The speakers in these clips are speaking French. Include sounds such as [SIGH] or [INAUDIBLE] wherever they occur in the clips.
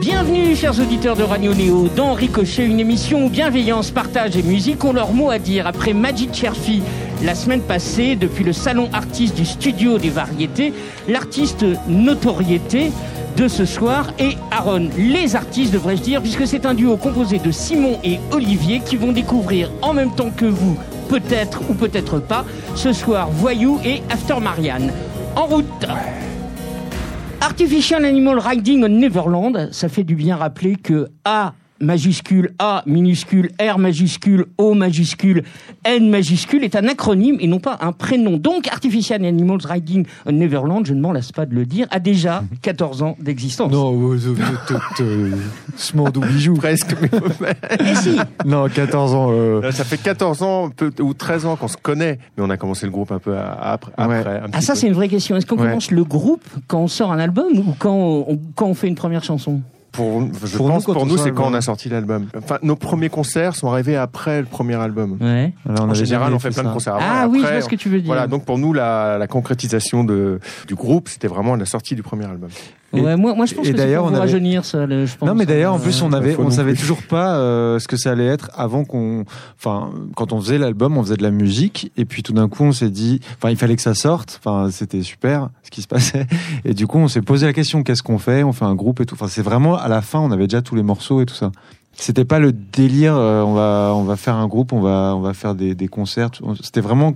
Bienvenue, chers auditeurs de Radio Néo, dans Ricochet, une émission où bienveillance, partage et musique ont leur mot à dire. Après Magic Cherfi, la semaine passée, depuis le salon artiste du studio des variétés, l'artiste notoriété de ce soir est Aaron. Les artistes, devrais-je dire, puisque c'est un duo composé de Simon et Olivier qui vont découvrir en même temps que vous, peut-être ou peut-être pas, ce soir Voyou et After Marianne. En route Artificial Animal Riding on Neverland, ça fait du bien rappeler que A majuscule, A minuscule, R majuscule, O majuscule, N majuscule est un acronyme et non pas un prénom. Donc Artificial Animals Riding on Neverland, je ne m'en lasse pas de le dire, a déjà 14 ans d'existence. Non, [LAUGHS] Smandou bijou. Presque. Et si Non, 14 ans. euh, Ça fait 14 ans ou 13 ans qu'on se connaît, mais on a commencé le groupe un peu à- après. Ouais. après, un Ah ça c'est une vraie question. Est-ce qu'on Ouais. commence le groupe quand on sort un album ou quand on, quand on fait une première chanson? Pour, je Pour nous, pense quand pour nous, c'est quand on a sorti l'album. Enfin, nos premiers concerts sont arrivés après le premier album. Ouais. alors, on En général, on fait plein de concerts avant. Ah oui, je après, vois ce que tu veux dire. Voilà, donc pour nous, la, la concrétisation de, du groupe, c'était vraiment la sortie du premier album. Et- ouais, moi, moi je pense et que c'est d'ailleurs, pour on avait- rajeunir ça. le- je pense. Non, mais d'ailleurs, en plus, on avait, on savait plus. toujours pas euh, ce que ça allait être avant qu'on, enfin, quand on faisait l'album, on faisait de la musique, et puis tout d'un coup, on s'est dit, enfin, il fallait que ça sorte, enfin, c'était super ce qui se passait, [LAUGHS] et du coup, on s'est posé la question, qu'est-ce qu'on fait On fait un groupe et tout. Enfin, c'est vraiment à la fin, on avait déjà tous les morceaux et tout ça. C'était pas le délire, euh, on va, on va faire un groupe, on va, on va faire des, des concerts. C'était vraiment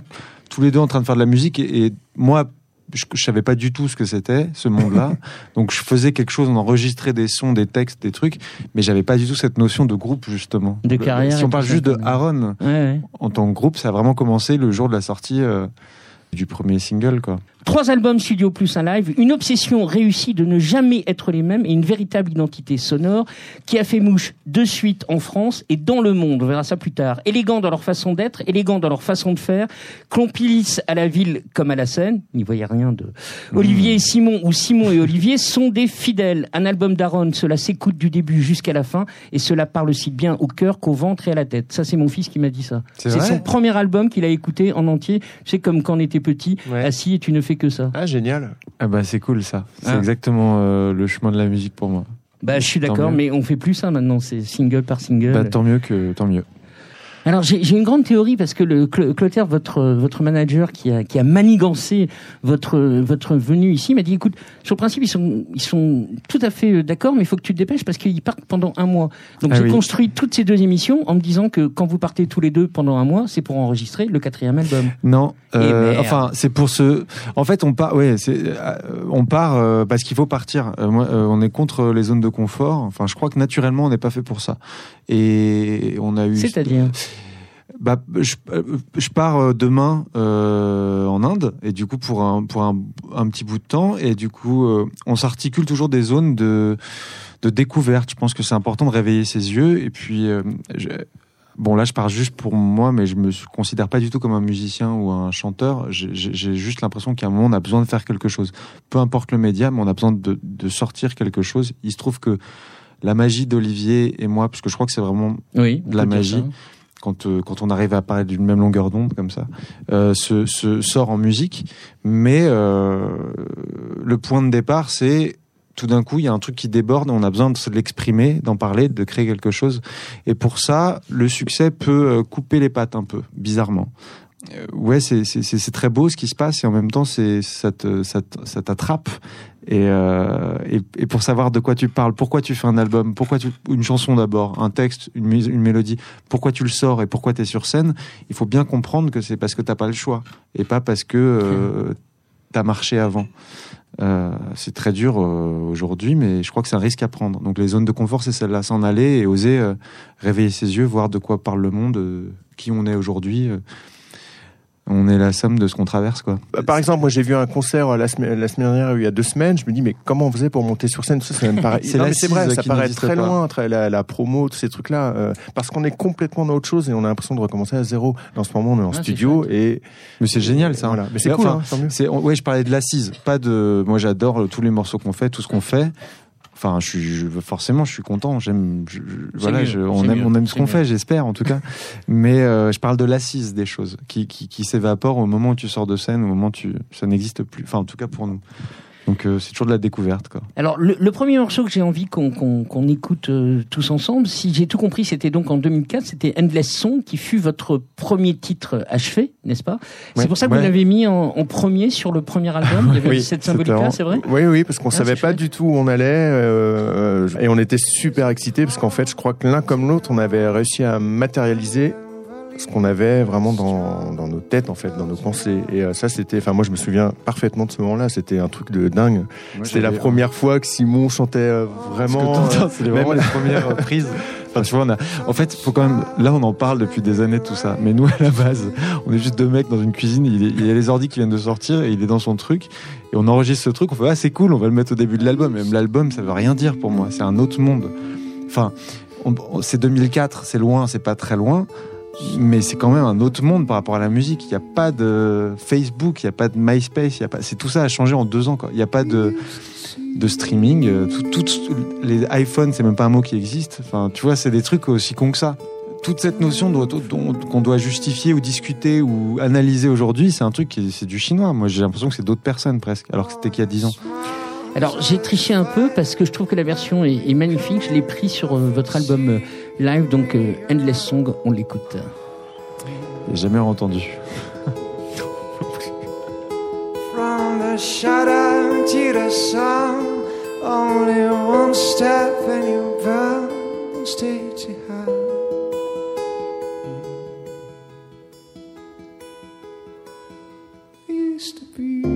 tous les deux en train de faire de la musique, et, et moi. Je, je savais pas du tout ce que c'était ce monde-là, [LAUGHS] donc je faisais quelque chose, on enregistrait des sons, des textes, des trucs, mais j'avais pas du tout cette notion de groupe justement. De carrière Si on parle juste de. Aaron Ouais, ouais. en tant que groupe, ça a vraiment commencé le jour de la sortie euh, du premier single, quoi. Trois albums studio plus un live, une obsession réussie de ne jamais être les mêmes et une véritable identité sonore qui a fait mouche de suite en France et dans le monde. On verra ça plus tard. Élégants dans leur façon d'être, élégants dans leur façon de faire, complices à la ville comme à la scène. N'y voyez rien de. Olivier et Simon ou Simon et Olivier sont des fidèles. Un album d'Aaron, cela s'écoute du début jusqu'à la fin et cela parle aussi bien au cœur qu'au ventre et à la tête. Ça, c'est mon fils qui m'a dit ça. C'est son premier album qu'il a écouté en entier. C'est comme quand on était petit, Ouais. assis et tu que ça. Ah, génial. Ah bah c'est cool ça. C'est Ah. exactement euh, le chemin de la musique pour moi. Bah, je suis d'accord, mais on fait plus ça maintenant, c'est single par single. Bah, tant mieux que tant mieux. Alors j'ai une grande théorie parce que le Cl- Clotaire, votre votre manager qui a qui a manigancé votre votre venue ici, m'a dit écoute, sur le principe ils sont ils sont tout à fait euh, d'accord, mais il faut que tu te dépêches parce qu'ils partent pendant un mois. Donc Ah j'ai oui. construit toutes ces deux émissions en me disant que quand vous partez tous les deux pendant un mois, c'est pour enregistrer le quatrième album. Non, euh, Et merde. enfin c'est pour ce. En fait, on part. Ouais, c'est euh, on part euh, parce qu'il faut partir. Euh, moi, euh, on est contre les zones de confort. Enfin, je crois que naturellement, on n'est pas fait pour ça. Et on a eu. C'est-à-dire Bah, je, euh, je pars euh, demain euh, en Inde et du coup pour un pour un, un petit bout de temps et du coup euh, on s'articule toujours des zones de de découverte. Je pense que c'est important de réveiller ses yeux et puis euh, je- bon là je pars juste pour moi mais je me considère pas du tout comme un musicien ou un chanteur. J'ai juste l'impression qu'à un moment on a besoin de faire quelque chose. Peu importe le média, mais on a besoin de de sortir quelque chose. Il se trouve que la magie d'Olivier et moi, parce que je crois que c'est vraiment Oui, de la magie. quand, euh, quand on arrive à parler d'une même longueur d'onde comme ça, euh, se, se sort en musique. Mais euh, le point de départ, c'est tout d'un coup, il y a un truc qui déborde, on a besoin de l'exprimer, d'en parler, de créer quelque chose. Et pour ça, le succès peut euh, couper les pattes un peu, bizarrement. Euh, ouais, c'est très beau ce qui se passe, et en même temps, c'est ça t'attrape. Et, euh, et, et pour savoir de quoi tu parles, pourquoi tu fais un album, pourquoi tu, une chanson d'abord, un texte, une, mélodie, pourquoi tu le sors et pourquoi tu es sur scène, il faut bien comprendre que c'est parce que t'as pas le choix et pas parce que euh, t'as marché avant. Euh, c'est très dur euh, aujourd'hui, mais je crois que c'est un risque à prendre. Donc les zones de confort, c'est celle-là, s'en aller et oser réveiller ses yeux, voir de quoi parle le monde, qui on est aujourd'hui. On est la somme de ce qu'on traverse, quoi. Bah, Par exemple, moi j'ai vu un concert euh, la semaine, la semaine dernière, il y a deux semaines. Je me dis, mais comment on faisait pour monter sur scène? Ça, c'est même pareil. [LAUGHS] C'est Non, mais c'est l'assise vrai, ça paraît très pas. loin, très, la, la promo, tous ces trucs-là, euh, parce qu'on est complètement dans autre chose et on a l'impression de recommencer à zéro. En ce moment, on est en Ah, studio et Mais c'est génial, ça. Voilà. Mais c'est cool, enfin, hein, ouais, je parlais de l'assise, pas de. Moi, j'adore tous les morceaux qu'on fait, tout ce qu'on fait. Enfin, je forcément, je suis content. J'aime, je- voilà, mieux, on aime, on aime ce qu'on fait, j'espère en tout cas. [LAUGHS] Mais euh, je parle de l'assise des choses qui, qui, qui s'évaporent au moment où tu sors de scène, au moment où tu, ça n'existe plus. Enfin, en tout cas pour nous. Donc euh, c'est toujours de la découverte. Quoi. Alors le, le premier morceau que j'ai envie qu'on écoute euh, tous ensemble, si j'ai tout compris, c'était donc en 2004, c'était Endless Song qui fut votre premier titre achevé, n'est-ce pas? C'est pour ça que ouais. vous l'avez mis en, en premier sur le premier album. Il y avait cette c'était symbolique-là, en- c'est vrai? Oui, oui, parce qu'on Ah, savait pas chouette. du tout où on allait euh, et on était super excités parce qu'en fait, je crois que l'un comme l'autre, on avait réussi à matérialiser ce qu'on avait vraiment dans, dans nos têtes, en fait, dans nos pensées. Et euh, ça, c'était, enfin, moi, je me souviens parfaitement de ce moment-là. C'était un truc de dingue. C'était la première fois que Simon chantait euh, vraiment. euh, c'est même- vraiment les [LAUGHS] premières prises. Enfin, tu vois, on a, en fait, faut quand même, là, on en parle depuis des années, tout ça. Mais nous, à la base, on est juste deux mecs dans une cuisine, il, est- il y a les ordi qui viennent de sortir et il est dans son truc. Et on enregistre ce truc, on fait, ah, c'est cool, on va le mettre au début de l'album. Même l'album, ça veut rien dire pour moi. C'est un autre monde. Enfin, c'est 2004, c'est loin, c'est pas très loin. Mais c'est quand même un autre monde par rapport à la musique. Il n'y a pas de Facebook, il n'y a pas de MySpace, il y a pas. C'est tout ça a changé en deux ans. Il n'y a pas de de streaming. Tout, les iPhones, c'est même pas un mot qui existe. Enfin, tu vois, c'est des trucs aussi cons que ça. Toute cette notion qu'on doit justifier ou discuter ou analyser aujourd'hui, c'est un truc qui est- c'est du chinois. Moi, j'ai l'impression que c'est d'autres personnes presque, alors que c'était qu'il y a 10 ans. Alors j'ai triché un peu parce que je trouve que la version est, est magnifique. Je l'ai pris sur euh, votre album euh, live, donc euh, Endless Song. On l'écoute. J'ai jamais entendu. From the shadow to the sun, only one step and you're bound to stay too high. Used to be.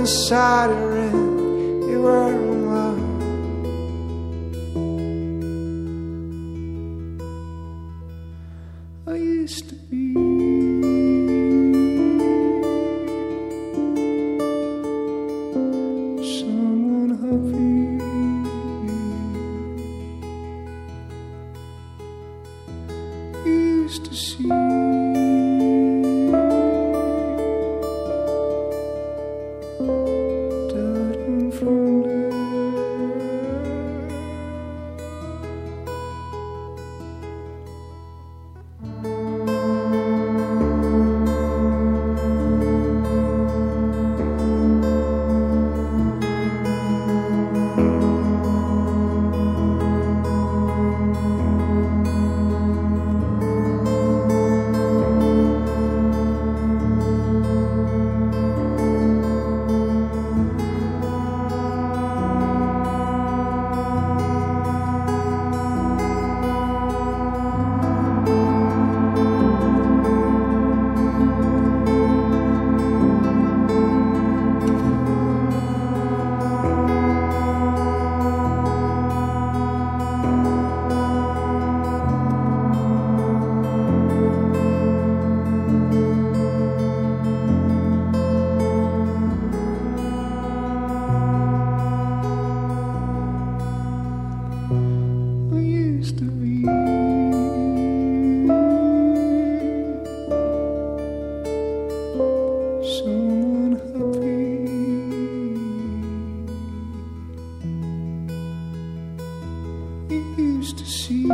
Inside a ring. You were Used to see.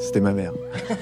C'était ma mère. [LAUGHS]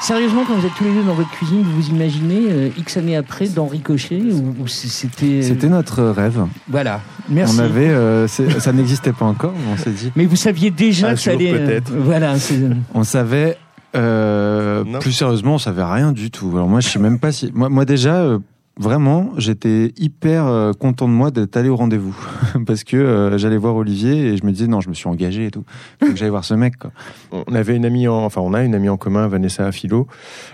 Sérieusement, quand vous êtes tous les deux dans votre cuisine, vous vous imaginez euh, X années après dans Ricochet ou, c'était. C'était notre rêve. Voilà. Merci. On avait, euh, c'est- ça n'existait pas encore, mais on s'est dit. Mais vous saviez déjà Un que ça allait. euh, peut-être. voilà. c'est- On savait, euh, plus sérieusement, on savait rien du tout. Alors moi, je sais même pas si, moi, moi déjà, euh, vraiment, j'étais hyper euh, content de moi d'être allé au rendez-vous [LAUGHS] parce que euh, j'allais voir Olivier et je me disais non, je me suis engagé et tout. Faut que j'aille voir ce mec. Quoi. On avait une amie, en, enfin on a une amie en commun, Vanessa Philo.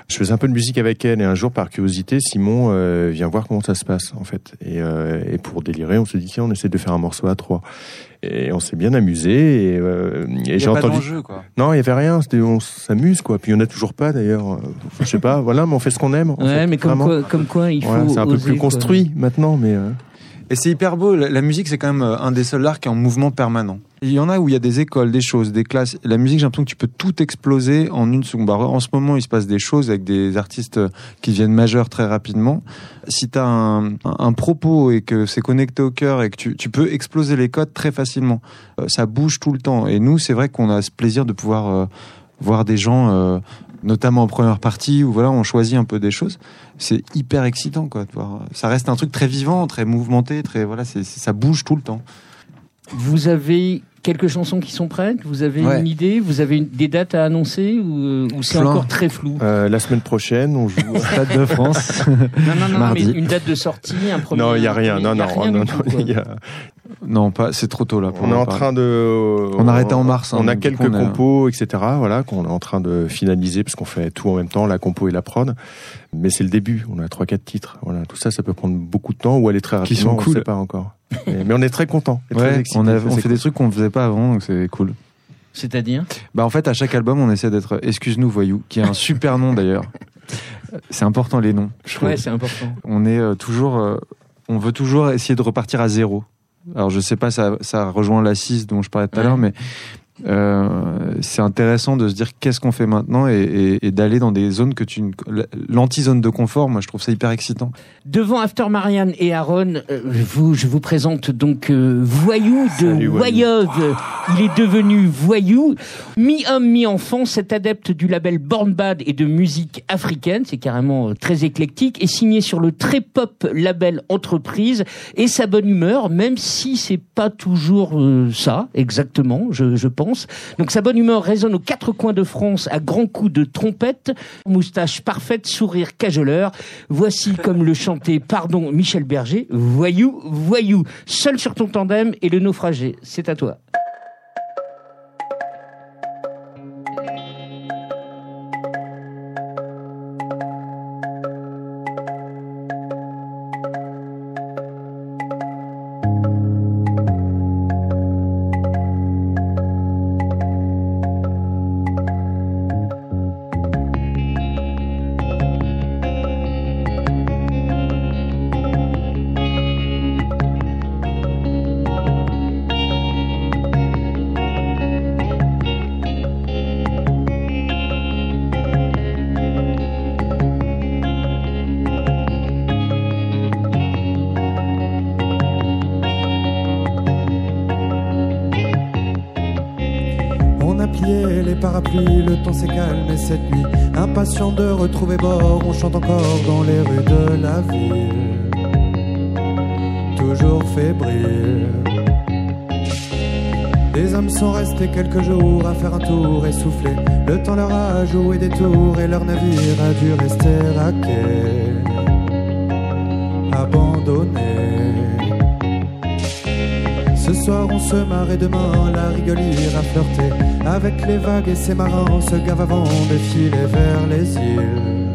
Je faisais un peu de musique avec elle et un jour, par curiosité, Simon euh, vient voir comment ça se passe en fait. Et, euh, et pour délirer, on se dit tiens, on essaie de faire un morceau à trois. Et on s'est bien amusé. Et, euh, j'ai entendu. quoi. Non, il y avait rien. C'était on s'amuse quoi. Puis il y en a toujours pas d'ailleurs. Enfin, je sais pas. Voilà, mais on fait ce qu'on aime. en Ouais, fait, mais comme quoi, comme quoi, il faut. Voilà, c'est un peu plus quoi. construit maintenant, mais. Et c'est hyper beau. La, musique, c'est quand même euh, un des seuls arts qui est en mouvement permanent. Il y en a où il y a des écoles, des choses, des classes. La musique, j'ai l'impression que tu peux tout exploser en une seconde. Bah, en ce moment, il se passe des choses avec des artistes euh, qui deviennent majeurs très rapidement. Si tu as un, propos et que c'est connecté au cœur et que tu, peux exploser les codes très facilement, Euh, ça bouge tout le temps. Et nous, c'est vrai qu'on a ce plaisir de pouvoir voir des gens, notamment en première partie, où voilà, on choisit un peu des choses. C'est hyper excitant, quoi. de voir. Ça reste un truc très vivant, très mouvementé, très voilà, c'est ça bouge tout le temps. Vous avez quelques chansons qui sont prêtes? Vous avez Ouais. une idée? Vous avez une- des dates à annoncer ou, euh, ou c'est encore très flou? Euh, la semaine prochaine, on joue. [LAUGHS] Stade de France. Non, non, non, Mardi. mais une date de sortie, un premier. non, il y a rien. Non, non, il a- non, pas. C'est trop tôt là. Pour On est en parler. train de. On a arrêté en mars, hein, on a quelques coup, on a- compos, etc. Voilà, qu'on est en train de finaliser parce qu'on fait tout en même temps, la compo et la prod. Mais c'est le début. On a trois, quatre titres. Voilà, tout ça, ça peut prendre beaucoup de temps ou aller très Qui rapidement. sont cool. On sait pas encore. mais, mais on est très content. Ouais, on, a, on fait cool. des trucs qu'on faisait pas avant, donc c'est cool. C'est-à-dire? Bah en fait, à chaque album, on essaie d'être Excuse-nous voyou, qui est un super nom d'ailleurs. [LAUGHS] C'est important les noms. Je. Ouais, c'est important. on est euh, toujours, euh, on veut toujours essayer de repartir à zéro. Alors je sais pas, ça, ça rejoint l'assise dont je parlais tout à l'heure, mais euh, c'est intéressant de se dire qu'est-ce qu'on fait maintenant et, et- et d'aller dans des zones que tu, ne- l'anti-zone de confort. Moi, je trouve ça hyper excitant. Devant After Marianne et Aaron, euh, vous, je vous présente donc euh, Voyou de Salut. Il est devenu Voyou. Mi-homme, mi-enfant, cet adepte du label Born Bad et de musique africaine, c'est carrément euh, très éclectique, est signé sur le très pop label Entreprise et sa bonne humeur, même si c'est pas toujours euh, ça, exactement, je, je pense. Donc sa bonne humeur résonne aux quatre coins de France à grands coups de trompette, moustache parfaite, sourire cajoleur. Voici [LAUGHS] comme le chantait, pardon, Michel Berger, voyou, voyou, seul sur ton tandem et le naufragé. C'est à toi. Temps s'est calmé cette nuit. Impatient de retrouver bord, on chante encore dans les rues de la ville. Toujours fébrile. Les hommes sont restés quelques jours à faire un tour essoufflé. Le temps leur a joué des tours et leur navire a dû rester à quai. Soir on se marre et demain la rigole ira flirter Avec les vagues et ses marins se gave avant de filer vers les îles.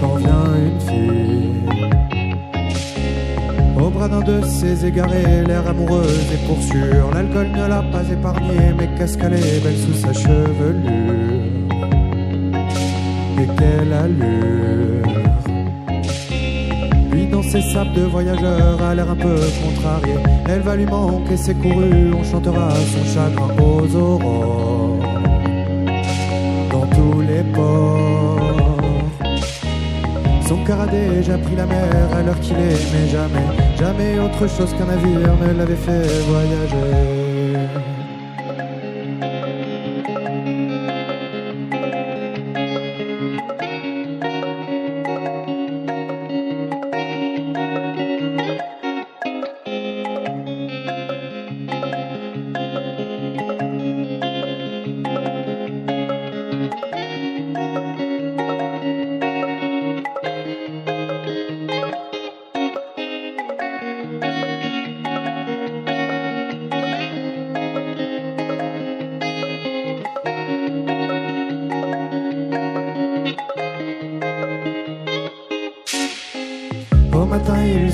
Quand vient une fille Au bras d'un de ses égarés, l'air amoureuse et pour sûr. L'alcool ne l'a pas épargné mais qu'est-ce qu'elle est belle sous sa chevelure? Et quelle allure? Sables de voyageur a l'air un peu contrarié. Elle va lui manquer ses courus, on chantera son chagrin aux aurores. Dans tous les ports. Son cœur a déjà pris la mer à l'heure qu'il mais jamais, jamais autre chose qu'un navire ne l'avait fait voyager.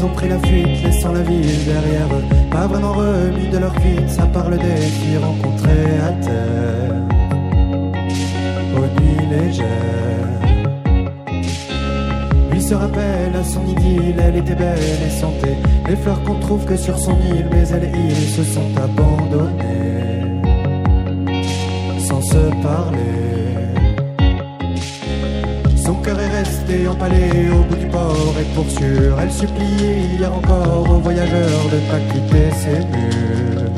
Ont pris la fuite, laissant la ville derrière eux. Pas vraiment remis de leur cuite, ça parle des filles rencontrées à terre. Aux nuits légères. Lui se rappelle à son idylle, elle était belle et santé. Les fleurs qu'on trouve que sur son île, mais elle et il se sont abandonnés. Sans se parler. Cœur est resté empalé au bout du port et pour sûr, elle suppliait hier encore aux voyageurs de pas quitter ses murs.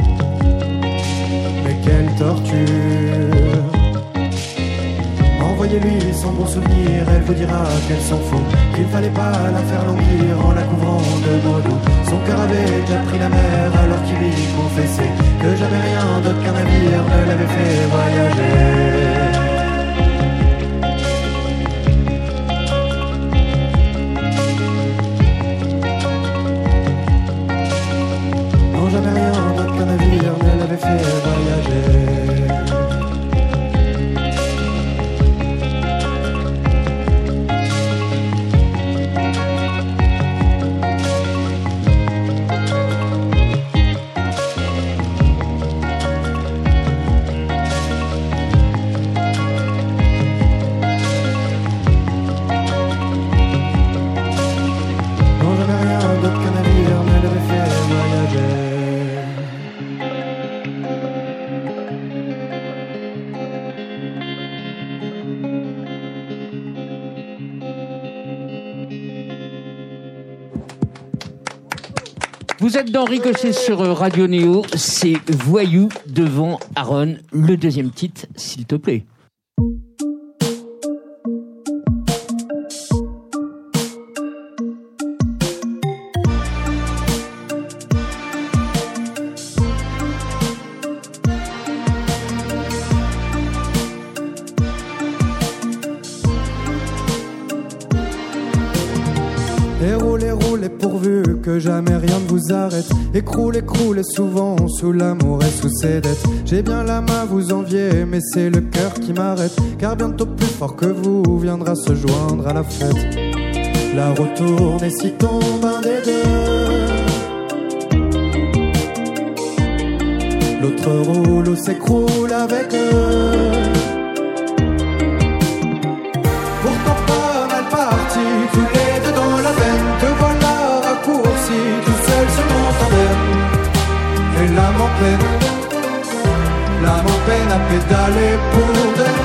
Mais quelle torture! Envoyez-lui son bon souvenir, elle vous dira qu'elle s'en fout, qu'il fallait pas la faire languir en la couvrant de mots. Son cœur avait déjà pris la mer alors qu'il lui confessait que jamais rien d'autre qu'un navire ne l'avait fait voyager. Vous êtes dans Ricochet sur euh, Radio Néo, c'est Voyou devant Aaron, le deuxième titre, s'il te plaît. Arrête. Écroulez, croulez souvent sous l'amour et sous ses dettes. J'ai bien la main, vous envier, mais c'est le cœur qui m'arrête. Car bientôt plus fort que vous viendra se joindre à la fête. La retourne et si tombe un des deux. L'autre roule ou s'écroule avec eux. Et l'âme en peine, à pédaler pour deux.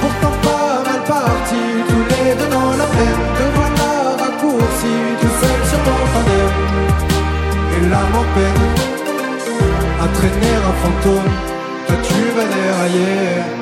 Pourtant pas mal parti, tous les deux dans la peine. Te voilà raccourci, tout seul sur ton tandem. Et en peine à traîner un fantôme. Toi tu vas dérailler.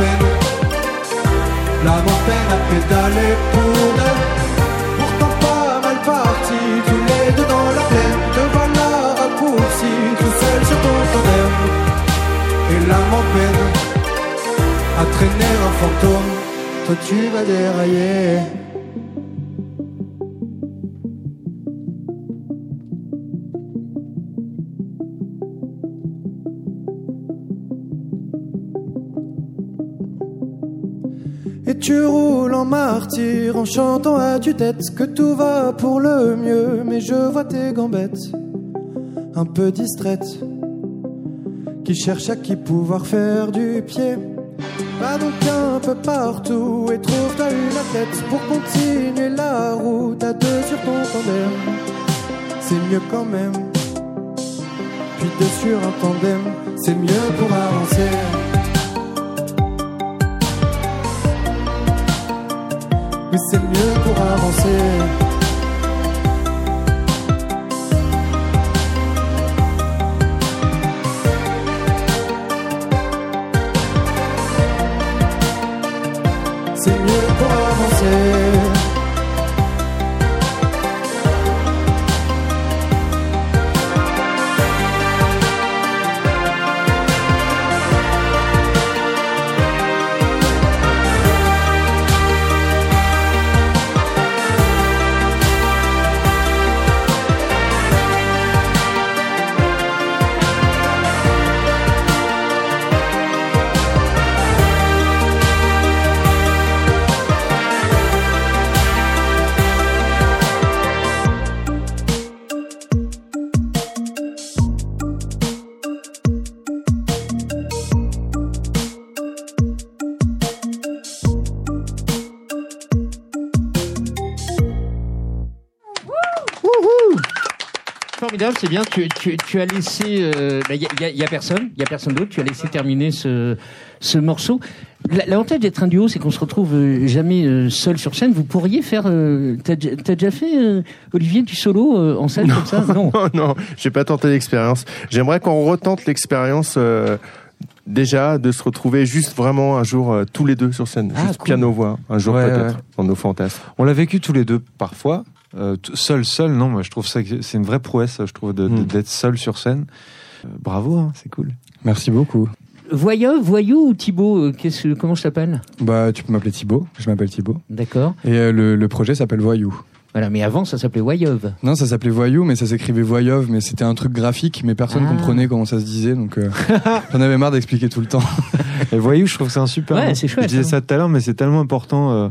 Peine, l'âme en peine à pédaler pour deux. Pourtant pas mal parti, tous les deux dans la plaine. Te voilà raccourci, tout seul sur ton tandem. Et l'âme en peine à traîner un fantôme. Toi tu vas dérailler. Tu roules en martyr en chantant à tue-tête que tout va pour le mieux. Mais je vois tes gambettes, un peu distraites, qui cherchent à qui pouvoir faire du pied. Va donc un peu partout et trouve-toi une athlète pour continuer la route à deux sur ton tandem. C'est mieux quand même. Puis deux sur un tandem, c'est mieux pour avancer. C'est mieux pour avancer. C'est bien. Tu, tu, tu as laissé. Il euh, bah, y, a, y, a, personne, il y a personne d'autre. Tu as laissé terminer ce, ce morceau. L'avantage d'être un duo, c'est qu'on se retrouve euh, jamais euh, seul sur scène. Vous pourriez faire. Euh, T'as déjà fait Olivier du solo en scène comme ça? [LAUGHS] Non, non, non j'ai pas tenté l'expérience. J'aimerais qu'on retente l'expérience. Déjà, de se retrouver juste vraiment un jour tous les deux sur scène, ah, juste piano-voix, un jour peut-être, dans nos fantasmes. On l'a vécu tous les deux parfois, seul, seul, non, moi je trouve ça c'est une vraie prouesse, je trouve, hmm. d'être seul sur scène. bravo, hein, c'est cool. Merci beaucoup. Voyou, Voyou ou Thibaut euh, qu'est-ce, Comment je t'appelle? Bah, tu peux m'appeler Thibaut. Je m'appelle Thibaut. D'accord. Et euh, le, le, projet s'appelle Voyou. Voilà, mais avant ça s'appelait Voyov. Non, ça s'appelait Voyou, mais ça s'écrivait Voyov, mais c'était un truc graphique, mais personne ah. comprenait comment ça se disait, donc euh, [LAUGHS] j'en avais marre d'expliquer tout le temps. Et Voyou, je trouve que c'est un super. Ouais, c'est chouette. Je disais hein. ça tout à l'heure, mais c'est tellement important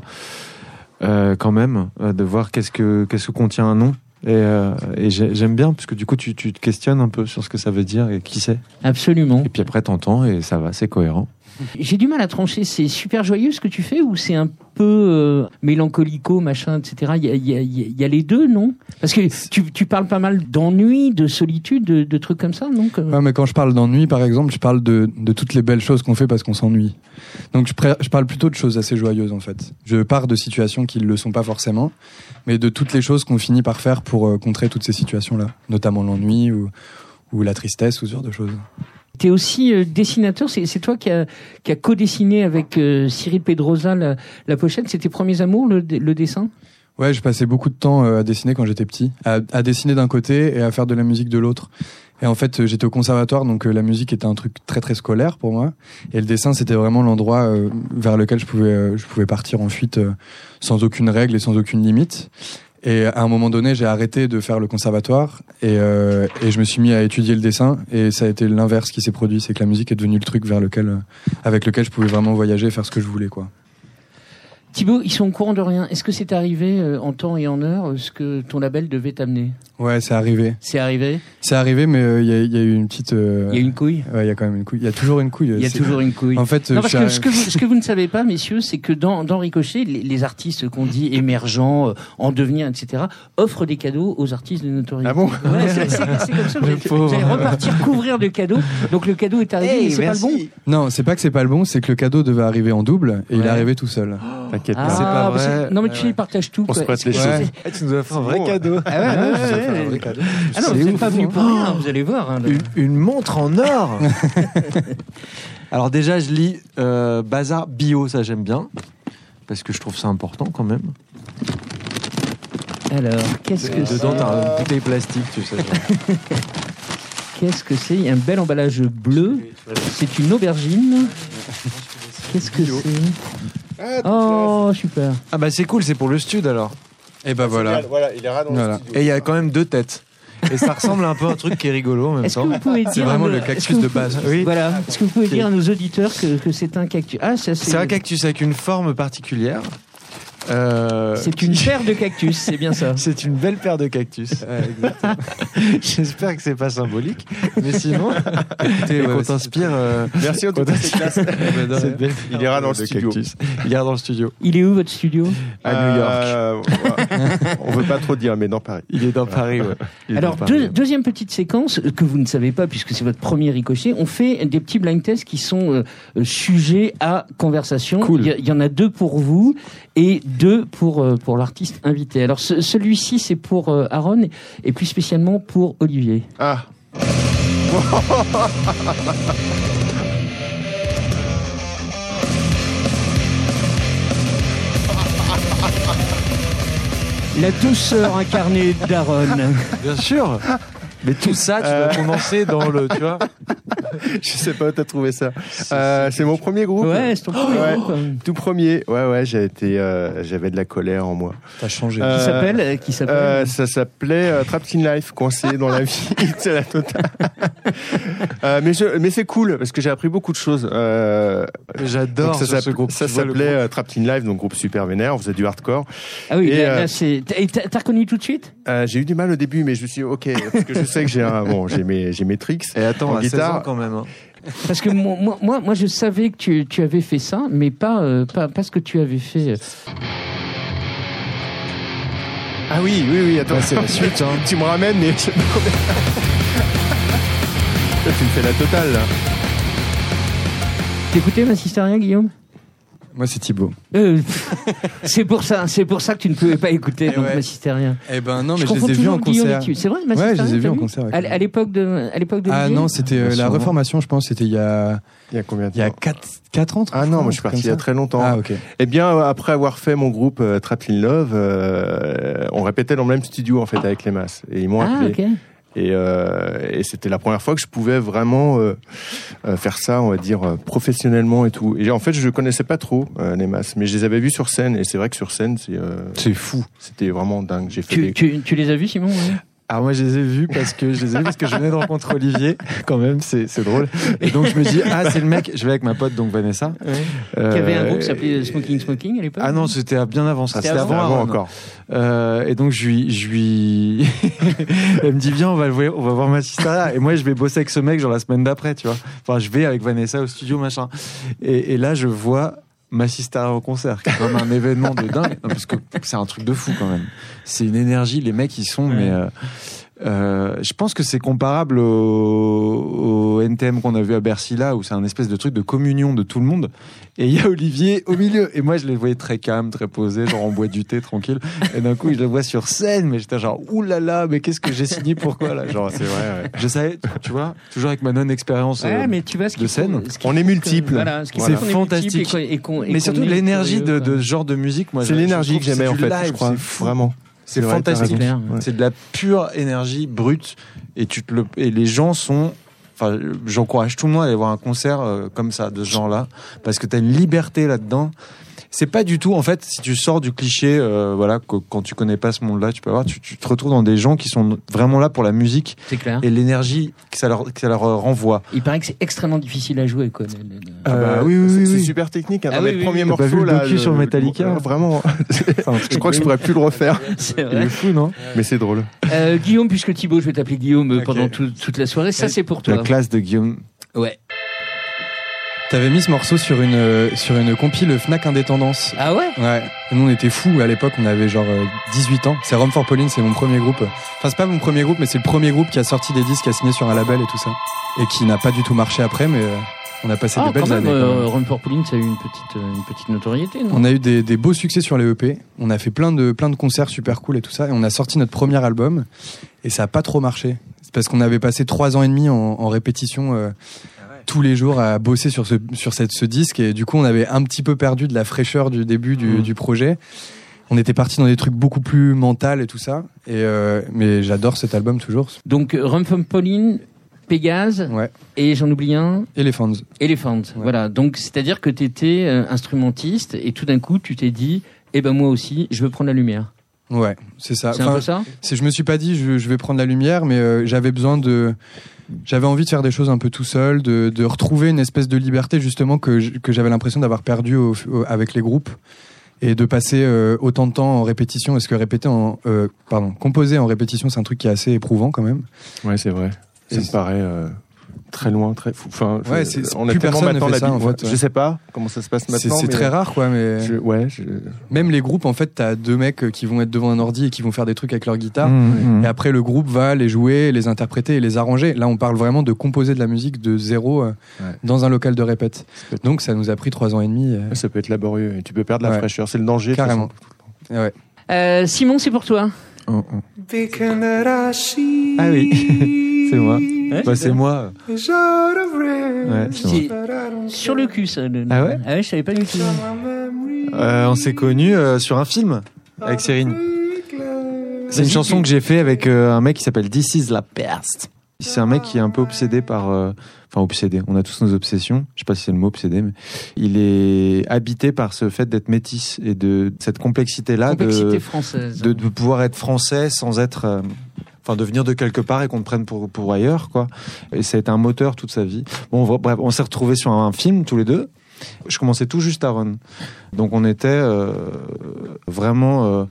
euh, quand même de voir qu'est-ce que qu'est-ce que contient un nom. Et, euh, et j'aime bien, parce que du coup, tu, tu, te questionnes un peu sur ce que ça veut dire et qui c'est. Absolument. Et puis après, t'entends et ça va, c'est cohérent. [LAUGHS] J'ai du mal à trancher. C'est super joyeux ce que tu fais ou c'est un peu euh, mélancolico, machin, etc. Il y a, y, a, y a, les deux, non? Parce que tu, tu, parles pas mal d'ennui, de solitude, de, de, trucs comme ça, non Ouais, mais quand je parle d'ennui, par exemple, je parle de, de toutes les belles choses qu'on fait parce qu'on s'ennuie. Donc je, je, parle plutôt de choses assez joyeuses en fait. Je pars de situations qui ne le sont pas forcément, mais de toutes les choses qu'on finit par faire pour euh, contrer toutes ces situations-là, notamment l'ennui ou, ou la tristesse ou ce genre de choses. Tu es aussi euh, dessinateur, c'est toi qui a, qui a co-dessiné avec euh, Cyril Pedrosa la, la pochette, c'était tes premiers amours, le, le dessin? Ouais, je passais beaucoup de temps à dessiner quand j'étais petit, à, à dessiner d'un côté et à faire de la musique de l'autre. Et en fait, j'étais au conservatoire, donc la musique était un truc très très scolaire pour moi, et le dessin c'était vraiment l'endroit vers lequel je pouvais je pouvais partir en fuite sans aucune règle et sans aucune limite. Et à un moment donné, j'ai arrêté de faire le conservatoire et, euh, et, je me suis mis à étudier le dessin. Et ça a été l'inverse qui s'est produit, c'est que la musique est devenue le truc vers lequel, avec lequel je pouvais vraiment voyager, faire ce que je voulais, quoi. Thibaut, ils sont au courant de rien. Est-ce que c'est arrivé euh, en temps et en heure euh, ce que ton label devait t'amener? Ouais, c'est arrivé. C'est arrivé? C'est arrivé, mais euh, il y, a eu une petite. Il y a une couille? Ouais, il y a quand même une couille. Il y a toujours une couille. Il y a toujours une couille. En fait, non, parce que ce, que vous, ce, que vous, ne savez pas, messieurs, c'est que dans, dans Ricochet, les, artistes qu'on dit [LAUGHS] émergents, en devenir, etc., offrent des cadeaux aux artistes de notoriété. Ah bon ouais, C'est comme ça. Vous [LAUGHS] allez, repartir couvrir de cadeaux. Donc le cadeau est arrivé, mais c'est pas le bon. Non, c'est pas que c'est pas le bon, c'est que le cadeau devait arriver en double et il est arrivé tout seul. T'inquiète pas. c'est pas vrai. Non, mais tu les partages tout. On se prête les choses. Eh, tu nous as fait un vrai cadeau. Ah ouais, un vrai cadeau. Ah non, vous n'êtes pas venu pour rien, vous allez voir. Hein, une, montre en or [LAUGHS] Alors déjà, je lis euh, Bazar Bio, ça j'aime bien, parce que je trouve ça important quand même. Alors, qu'est-ce que c'est Dedans, t'as une bouteille plastique, tu sais. [LAUGHS] Qu'est-ce que c'est? Il y a un bel emballage bleu. C'est une aubergine. Qu'est-ce que c'est? Ah, oh, super. Ah bah c'est cool, c'est pour le stud alors. Et bah voilà. Voilà, il est dans le studio. Et il y a quand même deux têtes. Et ça ressemble un peu à un truc qui est rigolo en même temps. C'est vraiment le cactus de base. Oui. Voilà. Est-ce que vous pouvez dire à nos auditeurs que, que c'est un cactus? Ah, c'est un cactus avec une forme particulière. Euh, c'est une paire de cactus, c'est bien ça. [LAUGHS] c'est une belle paire de cactus. [LAUGHS] J'espère que c'est pas symbolique, mais sinon, écoutez, ouais, t'inspire. Euh, Merci au [LAUGHS] Il ira dans le studio. Il ira dans le studio. Il est où votre studio? À New York. Euh, on veut pas trop dire, mais dans Paris. Il est dans Paris. Ouais. Alors deuxième petite séquence que vous ne savez pas puisque c'est votre premier ricochet. On fait des petits blind tests qui sont sujets à conversation. Cool. Il y, en a deux pour vous et deux pour, euh, pour l'artiste invité. Alors celui-ci, c'est pour euh, Aaron et plus spécialement pour Olivier. Ah La douceur incarnée d'Aaron. Bien sûr mais tout ça, tu vas euh. commencer dans le, tu vois. [LAUGHS] Je sais pas où t'as trouvé ça. Euh, c'est mon premier groupe. Ouais, c'est ton premier groupe. Tout premier. Ouais, ouais, j'ai été, euh, j'avais de la colère en moi. T'as changé. qui s'appelle, qui s'appelle. ça s'appelait Trapped in Life, coincé dans la [LAUGHS] vie. c'est la totale. [LAUGHS] mais je, mais c'est cool parce que j'ai appris beaucoup de choses. J'adore ça. Ce groupe. Ça s'appelait Trapped in Life, donc groupe super vénère. On faisait du hardcore. Ah oui, là, c'est. T'as reconnu tout de suite? J'ai eu du mal au début, mais je me suis dit, ok, parce que je sais que j'ai un, bon, j'ai mes, j'ai mes tricks. Et attends, en guitare quand même. Hein. Parce que moi, moi, moi, je savais que tu, tu avais fait ça, mais pas, euh, pas, pas ce que tu avais fait. Ah oui, oui, oui, attends. C'est la [LAUGHS] suite, hein. tu me ramènes, mais je sais pas combien. Toi, tu me fais la totale, là. T'écoutais Massisteria, Guillaume? Moi, c'est Thibaut. Euh, c'est pour ça, c'est pour ça que tu ne pouvais pas écouter Eh donc ouais. Massisteria. Eh ben non, mais je, les ai vus en concert. C'est vrai, Ouais, je les ai vus en concert. À, l'époque de, à l'époque de Ah non, c'était euh, la reformation, je pense. C'était il y a, Il y a combien de il y a temps 4, 4 ans. Ah non, moi je suis parti il y a très longtemps. Ah, ok. Eh bien, euh, après avoir fait mon groupe euh, Traplin Love, euh, on répétait dans le même studio en fait avec les masses. Et ils m'ont Ah, appelé. ok. Et, euh, et c'était la première fois que je pouvais vraiment euh, euh, faire ça, on va dire euh, professionnellement et tout. Et en fait, je connaissais pas trop euh, les masses, mais je les avais vus sur scène. Et c'est vrai que sur scène, c'est euh, C'est fou. c'était vraiment dingue. J'ai fait Tu, des... tu, tu les as vus, Simon Alors moi je les ai vus parce que je les ai vus parce que je venais de rencontrer Olivier. Quand même c'est c'est drôle. Et donc je me dis ah c'est le mec. Je vais avec ma pote donc Vanessa. Qui avait un Euh, groupe qui s'appelait Smoking Smoking à l'époque ah non c'était bien avant ça. C'était c'était avant avant, avant encore. Euh, et donc je lui je lui [LAUGHS] elle me dit viens on va voir on va voir Massisteria et moi je vais bosser avec ce mec genre la semaine d'après tu vois. Enfin je vais avec Vanessa au studio machin. Et, et là je vois Massisteria au concert qui est comme un événement de dingue Non, parce que c'est un truc de fou quand même c'est une énergie les mecs ils sont mais euh, euh, je pense que c'est comparable au, au NTM qu'on a vu à Bercy là, où c'est un espèce de truc de communion de tout le monde. Et il y a Olivier au milieu. Et moi, je les voyais très calmes, très posés, genre on boit du thé tranquille. Et d'un coup, je le vois sur scène, mais j'étais genre, oulala, mais qu'est-ce que j'ai signé? Pourquoi là? Genre, C'est vrai. ouais. je savais, tu vois, toujours avec ma non-expérience. Ouais, euh, mais tu vois ce de scène. faut- ce qu'il On est multiples. Voilà, ce C'est fantastique. et et mais surtout l'énergie de, ce genre de musique, moi, C'est l'énergie que j'aimais en fait, je crois. Vraiment. C'est fantastique. C'est de la pure énergie brute et tu te le et les gens sont enfin j'encourage tout le monde à aller voir un concert euh, comme ça de ce genre-là parce que tu as une liberté là-dedans. C'est pas du tout en fait si tu sors du cliché euh, voilà que, quand tu connais pas ce monde-là, tu peux avoir tu, tu te retrouves dans des gens qui sont vraiment là pour la musique C'est clair. et l'énergie que ça leur que ça leur euh, renvoie. Il paraît que c'est extrêmement difficile à jouer. Quoi. le- le- le- Ah bah Euh, oui, oui, c'est oui, c'est oui. super technique. Hein, Ah dans oui, les oui, premiers morceaux le là, docu sur Metallica Vraiment. [LAUGHS] Enfin, je crois que je pourrais plus le refaire, [LAUGHS] C'est il vrai. est fou non mais c'est drôle. Euh, Guillaume, puisque Thibaut, je vais t'appeler Guillaume pendant tout- toute la soirée, ça c'est pour toi. La classe de Guillaume. Ouais. T'avais mis ce morceau sur une, euh, sur une compile Fnac Indépendance. Ah ouais Ouais. Et nous, on était fous à l'époque, on avait genre euh, 18 ans. C'est Rome for Pauline, c'est mon premier groupe. Enfin, c'est pas mon premier groupe, mais c'est le premier groupe qui a sorti des disques, qui a signé sur un label et tout ça. Et qui n'a pas du tout marché après, mais euh, on a passé Ah, des belles quand même, années. euh. Run for Pauline, ça a eu une petite, euh, une petite notoriété, non? On a eu des, des beaux succès sur les EP. On a fait plein de, plein de concerts super cool et tout ça. Et on a sorti notre premier album. Et ça a pas trop marché. C'est parce qu'on avait passé trois ans et demi en, en répétition euh, tous les jours à bosser sur ce, sur cette, ce disque. Et du coup, on avait un petit peu perdu de la fraîcheur du début du, Mhm. du projet. On était parti dans des trucs beaucoup plus mental et tout ça. Et euh, mais j'adore cet album toujours. Donc, euh, Run for Pauline, Pégase, Ouais. et j'en oublie un, Elephants. Elephant. Voilà. Donc, c'est-à-dire que tu étais instrumentiste et tout d'un coup, tu t'es dit, eh ben moi aussi, je veux prendre la lumière. Ouais, c'est ça. C'est un peu ça? je me suis pas dit je, je vais prendre la lumière, mais euh, j'avais besoin de, j'avais envie de faire des choses un peu tout seul, de, de retrouver une espèce de liberté justement que, j'avais l'impression d'avoir perdu au- au- avec les groupes et de passer euh, autant de temps en répétition. Parce que répéter en, euh, pardon, composer en répétition, c'est un truc qui est assez éprouvant quand même? Ouais, c'est vrai. Ça me paraît euh, très loin, très fou. Enfin, Ouais, je- on a plus tellement maintenant fait ça, en fait, ouais. Je sais pas comment ça se passe C'est, maintenant. c'est très rare quoi, mais je- ouais, je- même les groupes en fait, t'as deux mecs qui vont être devant un ordi et qui vont faire des trucs avec leur guitare. Mmh, mmh. Et après, le groupe va les jouer, les interpréter et les arranger. Là, on parle vraiment de composer de la musique de zéro euh, Ouais. dans un local de répète. Donc, ça nous a pris trois ans et demi. euh, ça peut être laborieux et tu peux perdre la Ouais. fraîcheur. C'est le danger. Carrément. façon. ouais. Euh, Simon, c'est pour toi. Oh, oh. Ah oui, [LAUGHS] c'est moi. Bah, c'est moi. Ouais, c'est sur le cul, ça. le- Ah ouais Ah ouais, je savais pas du tout. Euh, on s'est connus euh, sur un film avec Cyrine. C'est une chanson que j'ai fait avec euh, un mec qui s'appelle This is la peste. C'est un mec qui est un peu obsédé par, euh, enfin obsédé. On a tous nos obsessions. Je sais pas si c'est le mot obsédé, mais il est habité par ce fait d'être métis et de cette complexité-là Complexité de, française. de, de pouvoir être français sans être, euh, enfin de venir de quelque part et qu'on te prenne pour pour ailleurs, quoi. Et ça a été un moteur toute sa vie. Bon, bref, on s'est retrouvés sur un film tous les deux. Je commençais tout juste à run, donc on était euh, vraiment euh,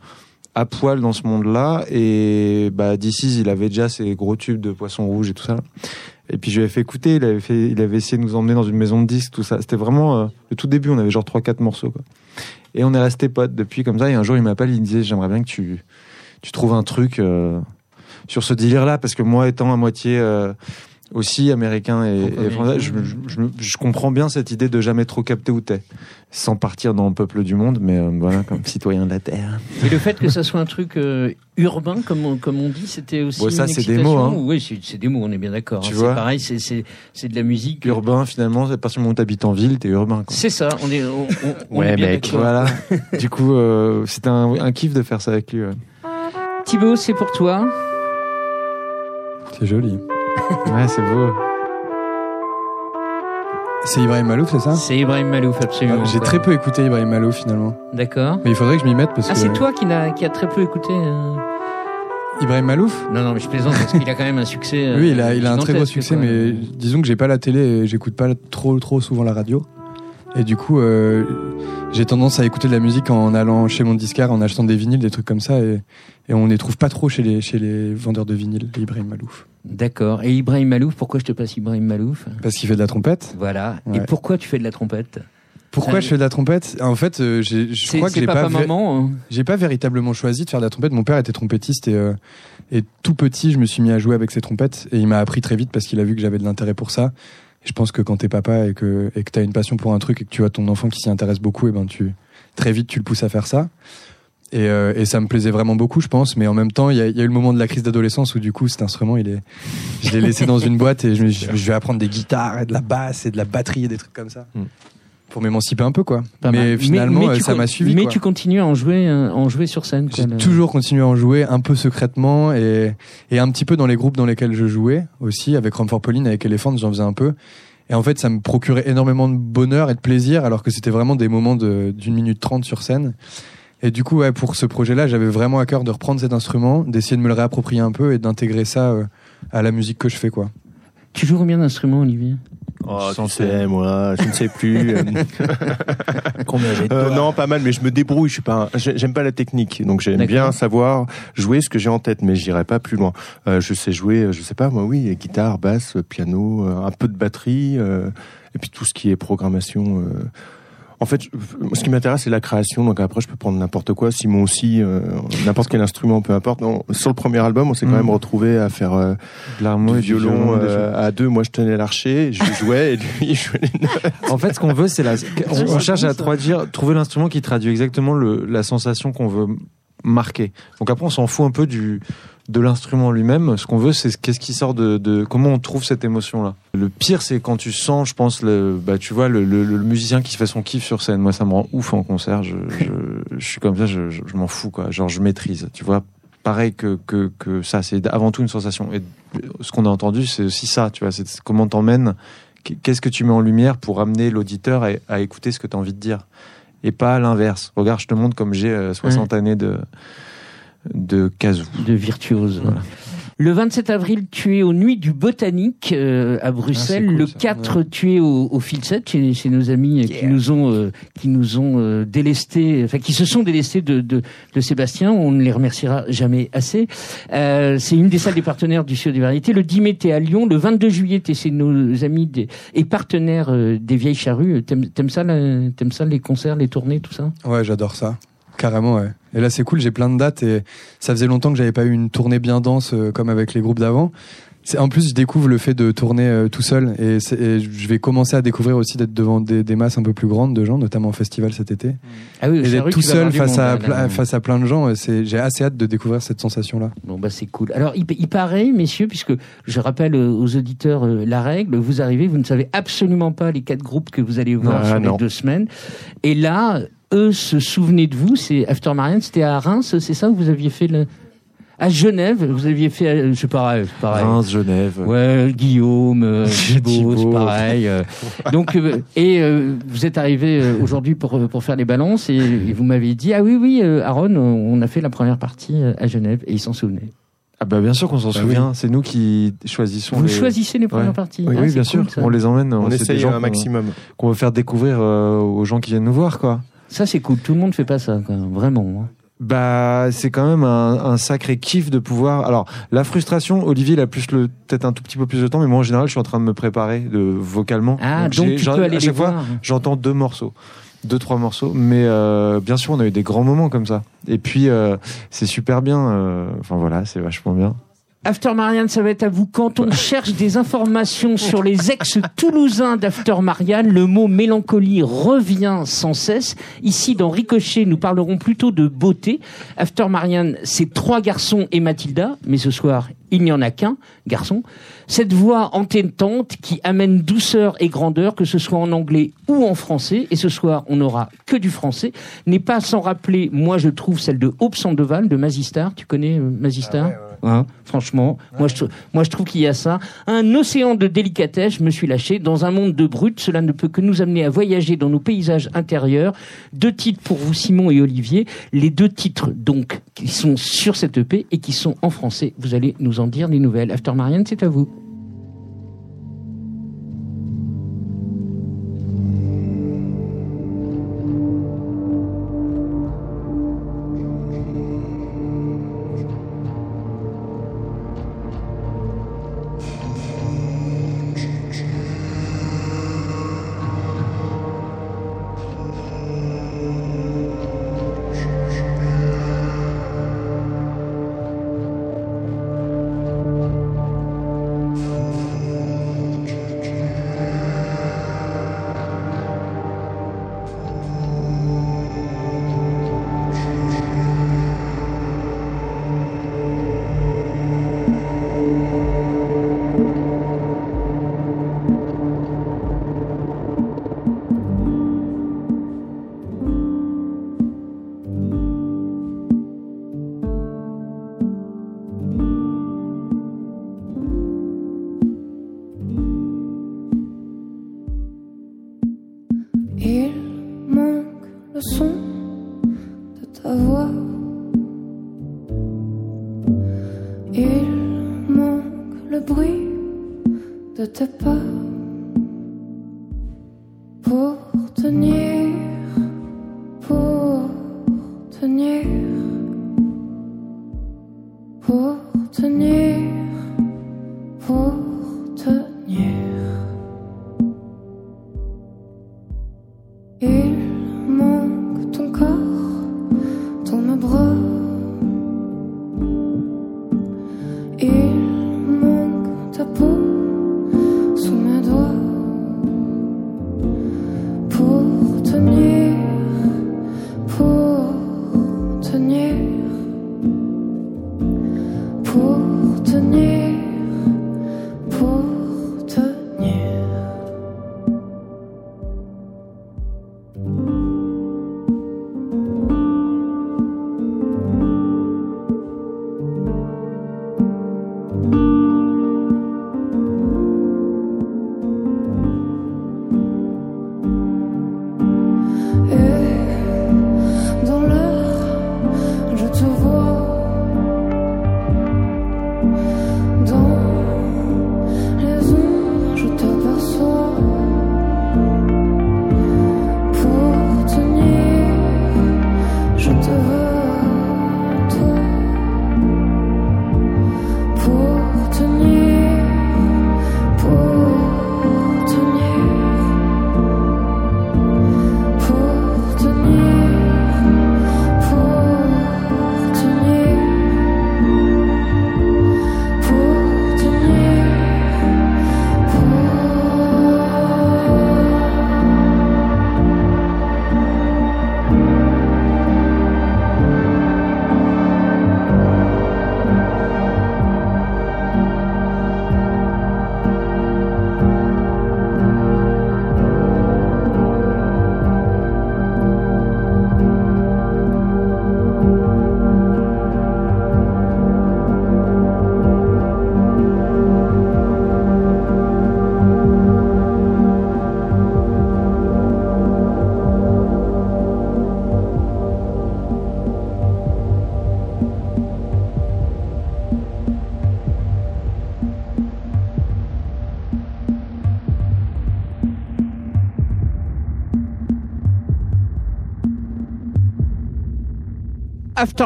à poil dans ce monde-là. Et bah, d'ici, il avait déjà ses gros tubes de poisson rouge et tout ça. Et puis je lui avais fait écouter, il avait, fait, il avait essayé de nous emmener dans une maison de disques, tout ça. C'était vraiment euh, le tout début, on avait genre 3-4 morceaux. Quoi. Et on est resté potes depuis comme ça. Et un jour, il m'appelle, il me disait J'aimerais bien que tu, tu trouves un truc euh, sur ce délire-là, parce que moi, étant à moitié euh, aussi américain et, et français, je, je- je me- je comprends bien cette idée de jamais trop capter où t'es, sans partir dans le peuple du monde, mais euh, voilà, comme [LAUGHS] citoyen de la terre. Et le fait que ça soit un truc euh, urbain, comme on, comme on dit, c'était aussi. Bon, ça, c'est des mots, hein. Oui, c'est c'est des mots, on est bien d'accord. Tu hein. vois C'est pareil, c'est- c'est c'est de la musique. Urbain, finalement, c'est à partir du moment où t'habites en ville, t'es urbain. Quoi. C'est ça, on est, on, on- on Ouais, est bien mec. Voilà. [LAUGHS] du coup, euh, c'était un, un kiff de faire ça avec lui. ouais. Thibaut, c'est pour toi. C'est joli. Ouais, c'est beau. C'est Ibrahim Malouf, c'est ça? C'est Ibrahim Malouf, absolument. J'ai très peu écouté Ibrahim Malouf finalement. D'accord. Mais il faudrait que je m'y mette parce Ah, que. c'est toi qui, n'a- qui a très peu écouté. euh, Ibrahim Malouf? Non, non, mais je plaisante parce qu'il a quand même un succès. euh, [LAUGHS] Oui, il a, il a un très gros succès, quoi. mais disons que j'ai pas la télé et j'écoute pas trop trop souvent la radio. Et du coup, euh, j'ai tendance à écouter de la musique en allant chez mon disquaire, en achetant des vinyles, des trucs comme ça, et, et on les trouve pas trop chez les, chez les vendeurs de vinyles, Ibrahim Malouf. D'accord. Et Ibrahim Malouf, pourquoi je te passe Ibrahim Malouf? Parce qu'il fait de la trompette. Voilà. Et pourquoi tu fais de la trompette? Pourquoi je fais de la trompette? En fait, euh, je crois que j'ai pas, maman. hein. j'ai pas véritablement choisi de faire de la trompette. Mon père était trompettiste et, euh, et tout petit, je me suis mis à jouer avec ses trompettes et il m'a appris très vite parce qu'il a vu que j'avais de l'intérêt pour ça. Et je pense que quand t'es papa et que et que t'as une passion pour un truc et que tu as ton enfant qui s'y intéresse beaucoup, et ben tu très vite tu le pousses à faire ça. Et, euh, et ça me plaisait vraiment beaucoup, je pense. Mais en même temps, il y a, il y a eu le moment de la crise d'adolescence où du coup cet instrument, il est, je l'ai laissé dans une boîte et je, me- je, je [LAUGHS] vais apprendre des guitares et de la basse et de la batterie et des trucs comme ça. Mm. Pour m'émanciper un peu, quoi. Pas mais mal. finalement, mais euh, tu ça m'a suivi. Mais quoi. tu continues à en jouer, euh, en jouer sur scène. J'ai toujours continué à en jouer un peu secrètement et, et un petit peu dans les groupes dans lesquels je jouais aussi, avec Rome for Pauline, avec Elephant, j'en faisais un peu. Et en fait, ça me procurait énormément de bonheur et de plaisir, alors que c'était vraiment des moments de- d'une minute trente sur scène. Et du coup, ouais, pour ce projet-là, j'avais vraiment à cœur de reprendre cet instrument, d'essayer de me le réapproprier un peu et d'intégrer ça euh, à la musique que je fais, quoi. Tu joues combien d'instruments, Olivier? Oh, sais, moi, je ne sais plus. Euh, [LAUGHS] Combien j'ai euh, non, pas mal, mais je me débrouille. Je suis pas, un- j'aime pas la technique, donc j'aime bien savoir jouer ce que j'ai en tête, mais j'irai pas plus loin. Euh, je sais jouer, euh, je sais pas, moi, oui, guitare, basse, piano, euh, un peu de batterie, euh, et puis tout ce qui est programmation. euh. En fait, ce qui m'intéresse, c'est la création. Donc après, je peux prendre n'importe quoi. Simon aussi, euh, n'importe quel instrument, peu importe. Non, sur le premier album, on s'est quand Mm. même retrouvé à faire euh, de du du violon des euh, à deux. Moi, je tenais l'archer, je jouais, et lui, il jouait les notes. En fait, ce qu'on veut, c'est la. On, on cherche à traduire, trouver l'instrument qui traduit exactement le, la sensation qu'on veut marquer. Donc après, on s'en fout un peu du de l'instrument lui-même. Ce qu'on veut, c'est qu'est-ce qui sort de, de comment on trouve cette émotion-là. Le pire, c'est quand tu sens, je pense, le, bah, tu vois, le, le, le musicien qui se fait son kiff sur scène. Moi, ça me rend ouf en concert. Je, je, je suis comme ça, je, je, m'en fous, quoi. Genre, je maîtrise. Tu vois, pareil que, que, que ça. C'est avant tout une sensation. Et ce qu'on a entendu, c'est aussi ça. Tu vois, c'est comment t'emmènes qu'est-ce que tu mets en lumière pour amener l'auditeur à, à écouter ce que tu as envie de dire et pas l'inverse. Regarde, je te montre comme j'ai euh, 60 années de de kazoo. de virtuose. Voilà. Le 27 avril, tu es aux Nuits du Botanique euh, à Bruxelles. Ah, c'est cool, le ça. 4, tu es au, au Filset chez, chez nos amis euh, qui nous ont euh, qui nous ont euh, délestés, enfin qui se sont délestés de, de, de Sébastien. On ne les remerciera jamais assez. Euh, c'est une des salles des partenaires du Studio des Variétés. Le 10 mai, t'es à Lyon. Le 22 juillet, t'es chez nos amis des, et partenaires euh, des Vieilles Charrues. T'aimes ça, la- t'aimes ça les concerts, les tournées, tout ça? Ouais, j'adore ça. Carrément, ouais. Et là, c'est cool, j'ai plein de dates et ça faisait longtemps que j'avais pas eu une tournée bien dense euh, comme avec les groupes d'avant. C'est- En plus, je découvre le fait de tourner euh, tout seul et, je vais commencer à découvrir aussi d'être devant des, des masses un peu plus grandes de gens, notamment au festival cet été. Ah oui, Et d'être tout seul face monde, à, là, pla- là. face à plein de gens, c'est, j'ai assez hâte de découvrir cette sensation-là. Bon bah c'est cool. Alors il, il paraît, messieurs, puisque je rappelle euh, aux auditeurs euh, la règle, vous arrivez, vous ne savez absolument pas les quatre groupes que vous allez voir Ah, sur non. les deux semaines. Et là, eux se souvenaient de vous. C'est After Marianne, c'était à Reims, c'est ça où vous aviez fait le à Genève, vous aviez fait, euh, pas, pareil. pareil. Reims, Genève. Ouais, Guillaume, euh, [LAUGHS] Thibaut. c'est pareil. euh. [LAUGHS] Donc, et euh, vous êtes arrivé aujourd'hui pour pour faire les balances et, et vous m'avez dit ah oui oui Aaron, on a fait la première partie à Genève et il s'en souvenait. Ah bah bien sûr qu'on s'en Bah souvient. C'est nous qui choisissons. Vous les... choisissez les premières Ouais. parties. Oui, Ah, oui c'est bien cool, sûr. ça. On les emmène. On c'est des essaye gens un maximum. qu'on veut faire découvrir euh, aux gens qui viennent nous voir, quoi. Ça c'est cool. Tout le monde fait pas ça, quoi. vraiment. hein. Bah, c'est quand même un, un sacré kiff de pouvoir. Alors, la frustration, Olivier, il a plus le peut-être un tout petit peu plus de temps, mais moi en général, je suis en train de me préparer de vocalement. Ah donc, j'ai- tu à aller les chaque fois, j'entends deux morceaux. deux trois morceaux mais euh, bien sûr on a eu des grands moments comme ça et puis euh, c'est super bien euh, enfin voilà c'est vachement bien After Marianne, ça va être à vous. Quand on cherche des informations [LAUGHS] sur les ex-toulousains d'After Marianne, le mot mélancolie revient sans cesse. Ici, dans Ricochet, nous parlerons plutôt de beauté. After Marianne, c'est trois garçons et Mathilda, mais ce soir, il n'y en a qu'un garçon. Cette voix entêtante qui amène douceur et grandeur, que ce soit en anglais ou en français, et ce soir on n'aura que du français, n'est pas sans rappeler, moi je trouve, celle de Hope Sandoval, de Mazistar. Tu connais euh, Mazistar? Hein, franchement, moi, je, trouve qu'il y a ça. Un océan de délicatesse, je me suis lâché. Dans un monde de brut, cela ne peut que nous amener à voyager dans nos paysages intérieurs. Deux titres pour vous, Simon et Olivier. Les deux titres, donc, qui sont sur cette EP et qui sont en français. Vous allez nous en dire des nouvelles. After Marianne, c'est à vous.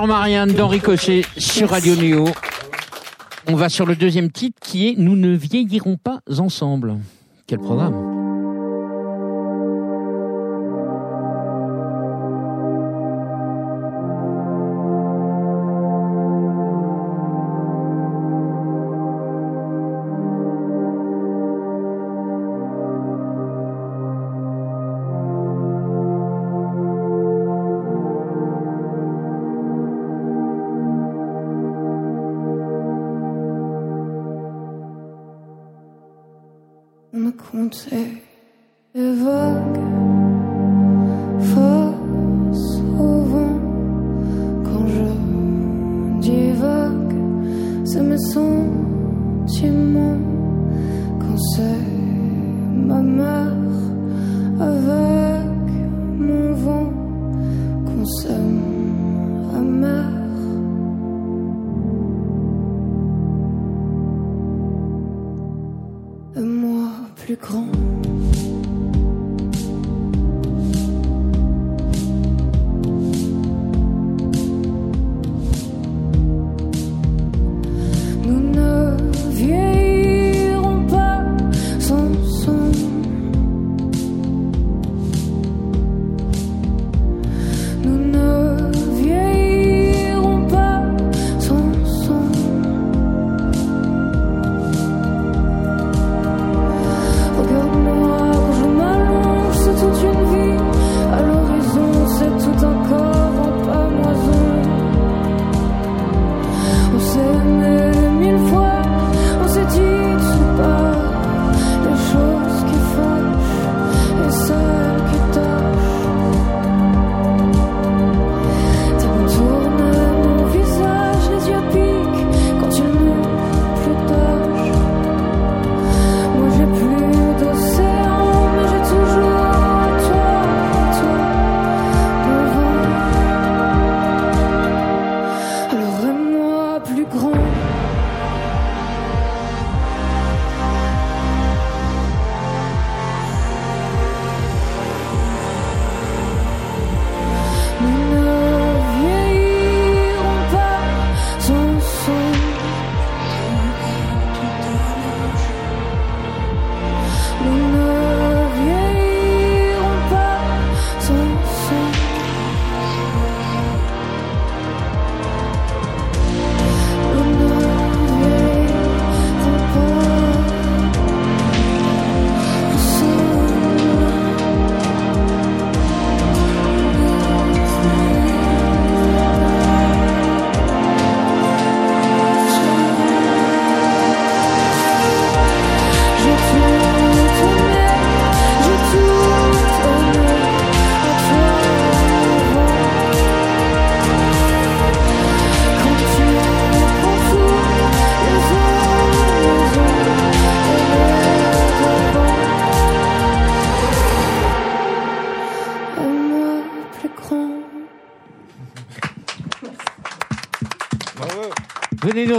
Marianne d'Henri Cochet sur Radio Néo. On va sur le deuxième titre qui est Nous ne vieillirons pas ensemble. Quel programme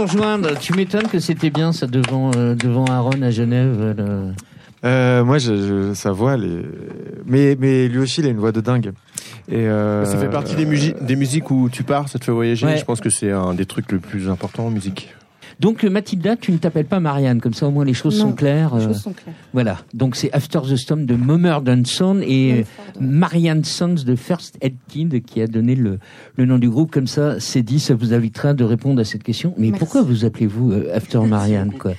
rejoindre. Tu m'étonnes que c'était bien ça devant, euh, devant Aaron à Genève. le- Euh, moi, je, je- sa voix, elle est... mais, mais lui aussi, il a une voix de dingue. Et euh, Ça fait partie des, musi- des musiques où tu pars, ça te fait voyager. Ouais. Je pense que c'est un des trucs le plus importants en musique. Donc euh, Mathilda, tu ne t'appelles pas Marianne, comme ça au moins les choses Non, sont claires. Les euh, choses sont claires. Voilà. Donc c'est After the Storm de Mummerdenson et euh, Marianne Sons de First Aid Kid qui a donné le, le nom du groupe. Comme ça, c'est dit, ça vous invitera de répondre à cette question. Mais Merci. pourquoi vous appelez-vous After [LAUGHS] Marianne quoi?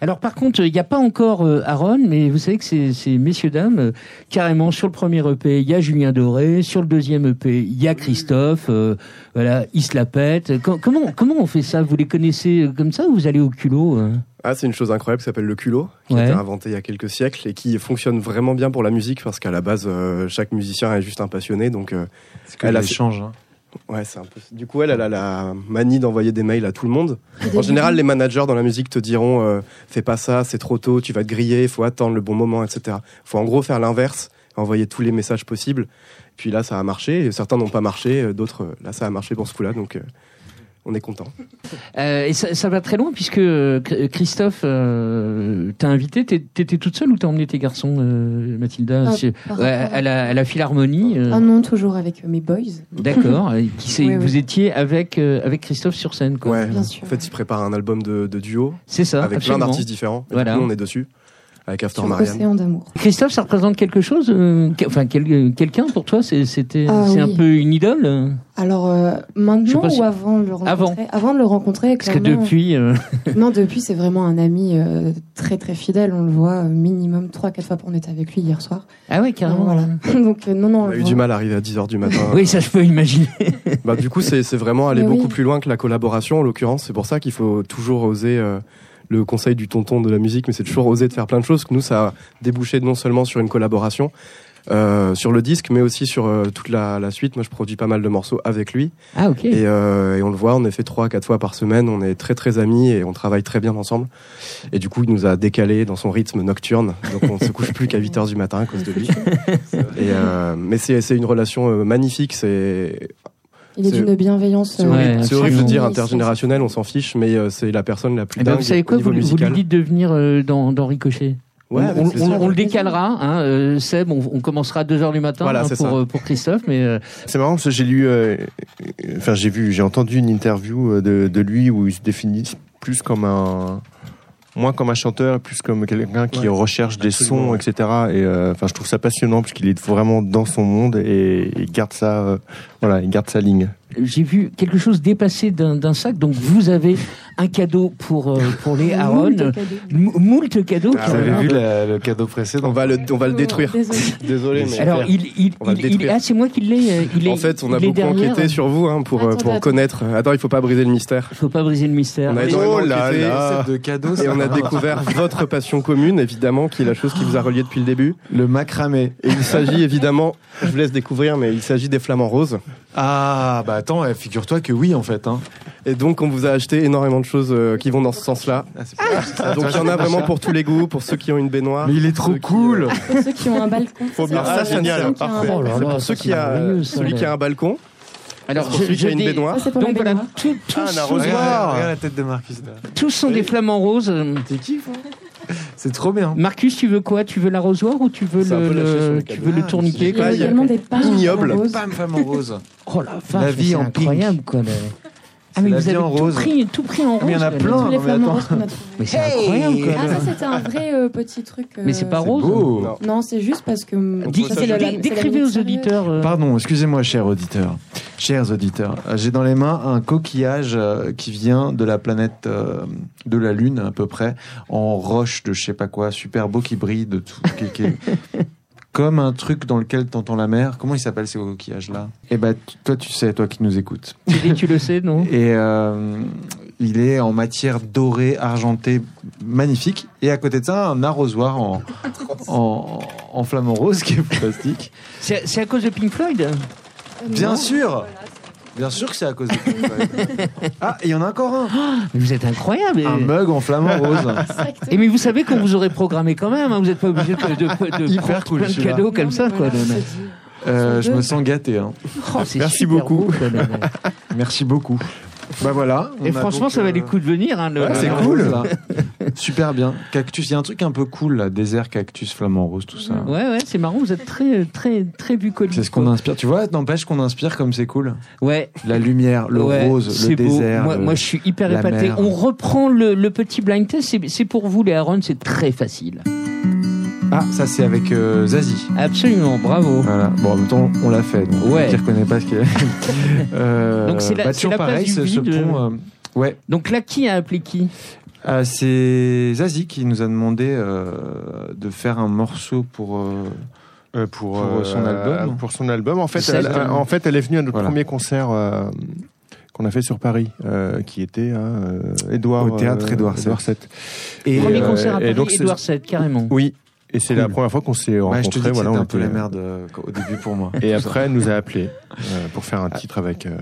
Alors par contre, il n'y a pas encore euh, Aaron, mais vous savez que ces, ces messieurs dames, euh, carrément sur le premier EP, il y a Julien Doré, sur le deuxième EP, il y a Christophe. euh, voilà, ils se la pètent. Comment comment on fait ça? Vous les connaissez comme ça ou vous allez au culot Ah, c'est une chose incroyable qui s'appelle le culot, qui Ouais. a été inventé il y a quelques siècles et qui fonctionne vraiment bien pour la musique parce qu'à la base, euh, chaque musicien est juste un passionné. Donc, euh, c'est que elle a- l'échange. Hein. Ouais, c'est un peu. Du coup, elle, elle a la manie d'envoyer des mails à tout le monde. En général, les managers dans la musique te diront euh, fais pas ça, c'est trop tôt, tu vas te griller, il faut attendre le bon moment, etc. faut en gros faire l'inverse, envoyer tous les messages possibles. Puis là, ça a marché. Certains n'ont pas marché, euh, d'autres, euh, là, ça a marché pour ce coup-là. Donc, euh, on est content. Euh, et ça, ça va très loin puisque euh, Chr- Christophe euh, t'a invité. T'étais toute seule ou t'as emmené tes garçons, euh, Mathilda Ah, ouais, à- la, à la Philharmonie. euh, Ah non, toujours avec euh, mes boys. D'accord. Qui [LAUGHS] oui. Vous étiez avec euh, avec Christophe sur scène, quoi. Ouais. Bien sûr. En fait, ils préparent un album de, de duo C'est ça. avec plein absolument. d'artistes différents. Et Voilà. Coup, on est dessus avec After Sur Marianne. Océan d'amour. Christophe, ça représente quelque chose euh, que- Enfin, quel- euh, quelqu'un pour toi C'est- C'était Ah, c'est un oui. peu une idole euh? Alors euh, maintenant si- ou avant de le rencontrer? Avant. Avant de le rencontrer, Parce que depuis, euh, Non, depuis c'est vraiment un ami euh, très très fidèle. On le voit minimum 3-4 fois. On était avec lui hier soir. ah ouais, carrément. Voilà. [LAUGHS] Donc euh, non non. On on a eu voit. du mal à arriver à 10h du matin. Oui, ça je peux imaginer. Bah, du coup, c'est c'est vraiment aller Mais beaucoup oui. plus loin que la collaboration, en l'occurrence. C'est pour ça qu'il faut toujours oser euh, le conseil du tonton de la musique, mais c'est toujours oser de faire plein de choses. Nous, ça a débouché non seulement sur une collaboration, euh, sur le disque, mais aussi sur euh, toute la, la suite. Moi, je produis pas mal de morceaux avec lui. Ah, ok. Et, euh, et on le voit, on est fait trois, quatre fois par semaine. On est très, très amis et on travaille très bien ensemble. Et du coup, il nous a décalé dans son rythme nocturne. Donc, on se couche plus qu'à 8 heures du matin à cause de lui. [LAUGHS] Et, euh, mais c'est c'est une relation euh, magnifique. C'est Il est d'une bienveillance. c'est euh, horrible, Ouais, horrible de dire intergénérationnel, on s'en fiche, mais euh, c'est la personne la plus Eh ben, vous savez quoi, vous, lui dites de venir euh, dans, dans Ricochet. Ouais, on, avec on- plaisir. on- on le décalera, hein, euh, Seb, on, on commencera à 2h du matin Voilà, hein, pour, euh, pour Christophe, mais euh, C'est marrant parce que j'ai lu, euh, enfin j'ai vu, j'ai entendu une interview euh, de, de lui où il se définit plus comme un, moins comme un chanteur, plus comme quelqu'un qui Ouais, recherche des sons, ouais. etc. Et euh, enfin je trouve ça passionnant parce qu'il est vraiment dans son monde et il garde ça, euh, voilà, il garde sa ligne. j'ai vu quelque chose dépasser d'un d'un sac, donc vous avez un cadeau pour, euh, pour les Aaron. moult cadeaux. Ah, Vous avez vu la- le cadeau précédent On va le, on va le détruire. Désolé. [LAUGHS] Désolé, mais Alors, il, il, On va le il- ah, c'est moi qui l'ai. euh, Il est, en fait, on a beaucoup derrière. enquêté sur vous hein, pour, euh, Attends, pour attends. connaître. Attends, il faut pas briser le mystère. Il faut pas briser le mystère. On a Oh là là. de cadeaux. Et on a découvert votre passion commune, évidemment, qui est la chose qui vous a relié depuis le début. le macramé. Et il s'agit évidemment, je vous laisse découvrir, mais il s'agit des flamants roses. Ah bah attends, eh, figure-toi que oui en fait. Hein. Et donc, on vous a acheté énormément de choses euh, qui vont dans ce sens-là. Ah, ça, Donc, il y en a vraiment pour tous les goûts, pour ceux qui ont une baignoire. Mais il est trop ceux qui, cool. euh, Pour ceux qui ont un balcon. Faut bien- Ah, c'est génial, qui parfait. Oh là balcon. là, Pour ça, ceux c'est qui a, ça, celui qui a un balcon, Alors, pour celui qui a une baignoire. Ça, pour Donc voilà, tous, Ah, un sont- arrosoir. Regarde la tête de Marcus. là. tous sont des flamants roses. T'es kiff C'est trop bien. Marcus, tu veux quoi? Tu veux l'arrosoir ou tu veux le, le- le tu veux le Ah, tourniquet Il y a également des pages Ignoble. en rose. Bam, femme en rose. Oh la vache, La vie c'est en pink. incroyable quoi. Ah mais vous avez en tout rose. pris, tout pris en rose. Mais il y en a plein. Les mais a. Mais c'est incroyable quoi. Ah, ça, c'était un vrai euh, petit truc. euh, Mais c'est pas rose. beau. Non. Non, c'est juste parce que. Décrivez aux auditeurs. euh, Pardon, excusez-moi, chers auditeurs. Chers auditeurs, j'ai dans les mains un coquillage qui vient de la planète de la Lune à peu près, en roche de je sais pas quoi, super beau qui brille de tout, qui, qui est comme un truc dans lequel t'entends la mer. Comment il s'appelle ces coquillages-là? Eh ben, toi tu sais, toi qui nous écoutes. tu, dis, tu le sais, non? Et euh, il est en matière dorée, argentée, magnifique. Et à côté de ça, un arrosoir en, en, en flamant rose qui est fantastique. C'est à cause de Pink Floyd? Bien non. sûr Bien sûr que c'est à cause de Pink Floyd. [LAUGHS] Ah, il y en a encore un Mais Vous êtes incroyable. Un mug en flamant [LAUGHS] rose. Et mais vous savez qu'on vous aurait programmé quand même. hein, Vous n'êtes pas obligé de, de, de [LAUGHS] Hyper prendre cool, plein de celui-là. cadeaux comme ça. Quoi, dit. Euh, je me sens gâté. hein. Oh, c'est Merci super beaucoup. beau, quoi. Merci beaucoup. Bah voilà. Et franchement, ça va euh, les coups de venir. Hein, le- ouais, c'est le- cool. [LAUGHS] Super bien. Cactus, il y a un truc un peu cool là, désert, cactus, flamant rose, tout ça. Ouais, ouais, c'est marrant. Vous êtes très, très, très bucolique. C'est ce qu'on inspire. Tu vois, n'empêche qu'on inspire comme c'est cool. Ouais. La lumière, le ouais, rose, le beau. désert. Moi, le- moi, je suis hyper épaté. mer. On reprend le, le petit blind test. C'est- C'est pour vous, les Aaron. C'est très facile. Ah, ça c'est avec euh, Zazie. Absolument. Bravo. Voilà. Bon, en même temps, on l'a fait. Donc Ouais. Qui reconnaît pas ce qu'il y a. Euh, Donc, c'est la- bah, c'est la place pareil, du ce, ce pont. euh, ouais. Donc là, qui a appelé qui? Ah, c'est Zazie qui nous a demandé euh, de faire un morceau pour. euh, Euh, pour, Pour, euh, son album. Pour son album. En fait, elle, en fait, elle est venue à notre Voilà. premier concert euh, qu'on a fait sur Paris, euh, qui était à euh, Édouard, Au théâtre euh, Édouard VII. VII. Et, Premier euh, concert à et Paris, donc, c'est- Edouard VII, carrément. Oui. Et c'est Cool. la première fois qu'on s'est Ouais, je te dis rencontrés. que voilà, c'était on un peu la merde euh, au début pour moi. [LAUGHS] Et après, elle nous a appelés euh, pour faire un titre avec. euh,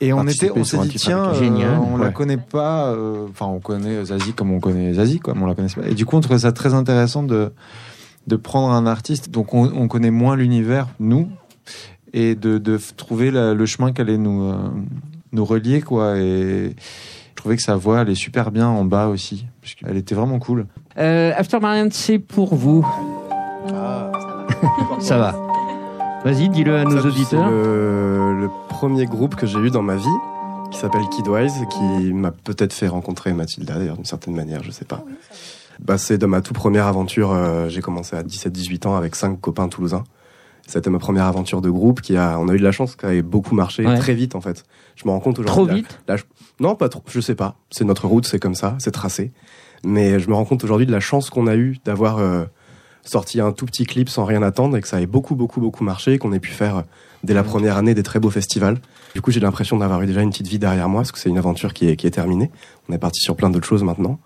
Et on était, on s'est dit tiens, euh, on la Ouais. connaît pas. euh, Enfin, on connaît Zazie comme on connaît Zazie, quoi, mais on la connaissait pas. Et du coup, on trouvait ça très intéressant de de prendre un artiste donc on, on connaît moins l'univers nous et de, de trouver la- le chemin qui allait nous euh, nous relier quoi. Et je trouvais que sa voix elle est super bien en bas aussi, parce qu'elle était vraiment cool. Euh, After Marianne, c'est pour vous. Ça va. Vas-y, dis-le à nos Ça, auditeurs. C'est le, le premier groupe que j'ai eu dans ma vie, qui s'appelle Kidwise, qui m'a peut-être fait rencontrer Mathilda, d'ailleurs, d'une certaine manière, je sais pas. Bah, c'est de ma toute première aventure. euh, j'ai commencé à 17-18 ans avec cinq copains toulousains. C'était ma première aventure de groupe qui a, on a eu de la chance, qui a beaucoup marché Ouais. très vite en fait. Je me rends compte aujourd'hui. Trop là- vite là, je- non, pas trop. Je sais pas. C'est notre route, c'est comme ça, c'est tracé. Mais je me rends compte aujourd'hui de la chance qu'on a eu d'avoir euh, sorti un tout petit clip sans rien attendre et que ça ait beaucoup, beaucoup, beaucoup marché et qu'on ait pu faire euh, dès la première année des très beaux festivals. Du coup, j'ai l'impression d'avoir eu déjà une petite vie derrière moi parce que c'est une aventure qui est, qui est terminée. On est parti sur plein d'autres choses maintenant.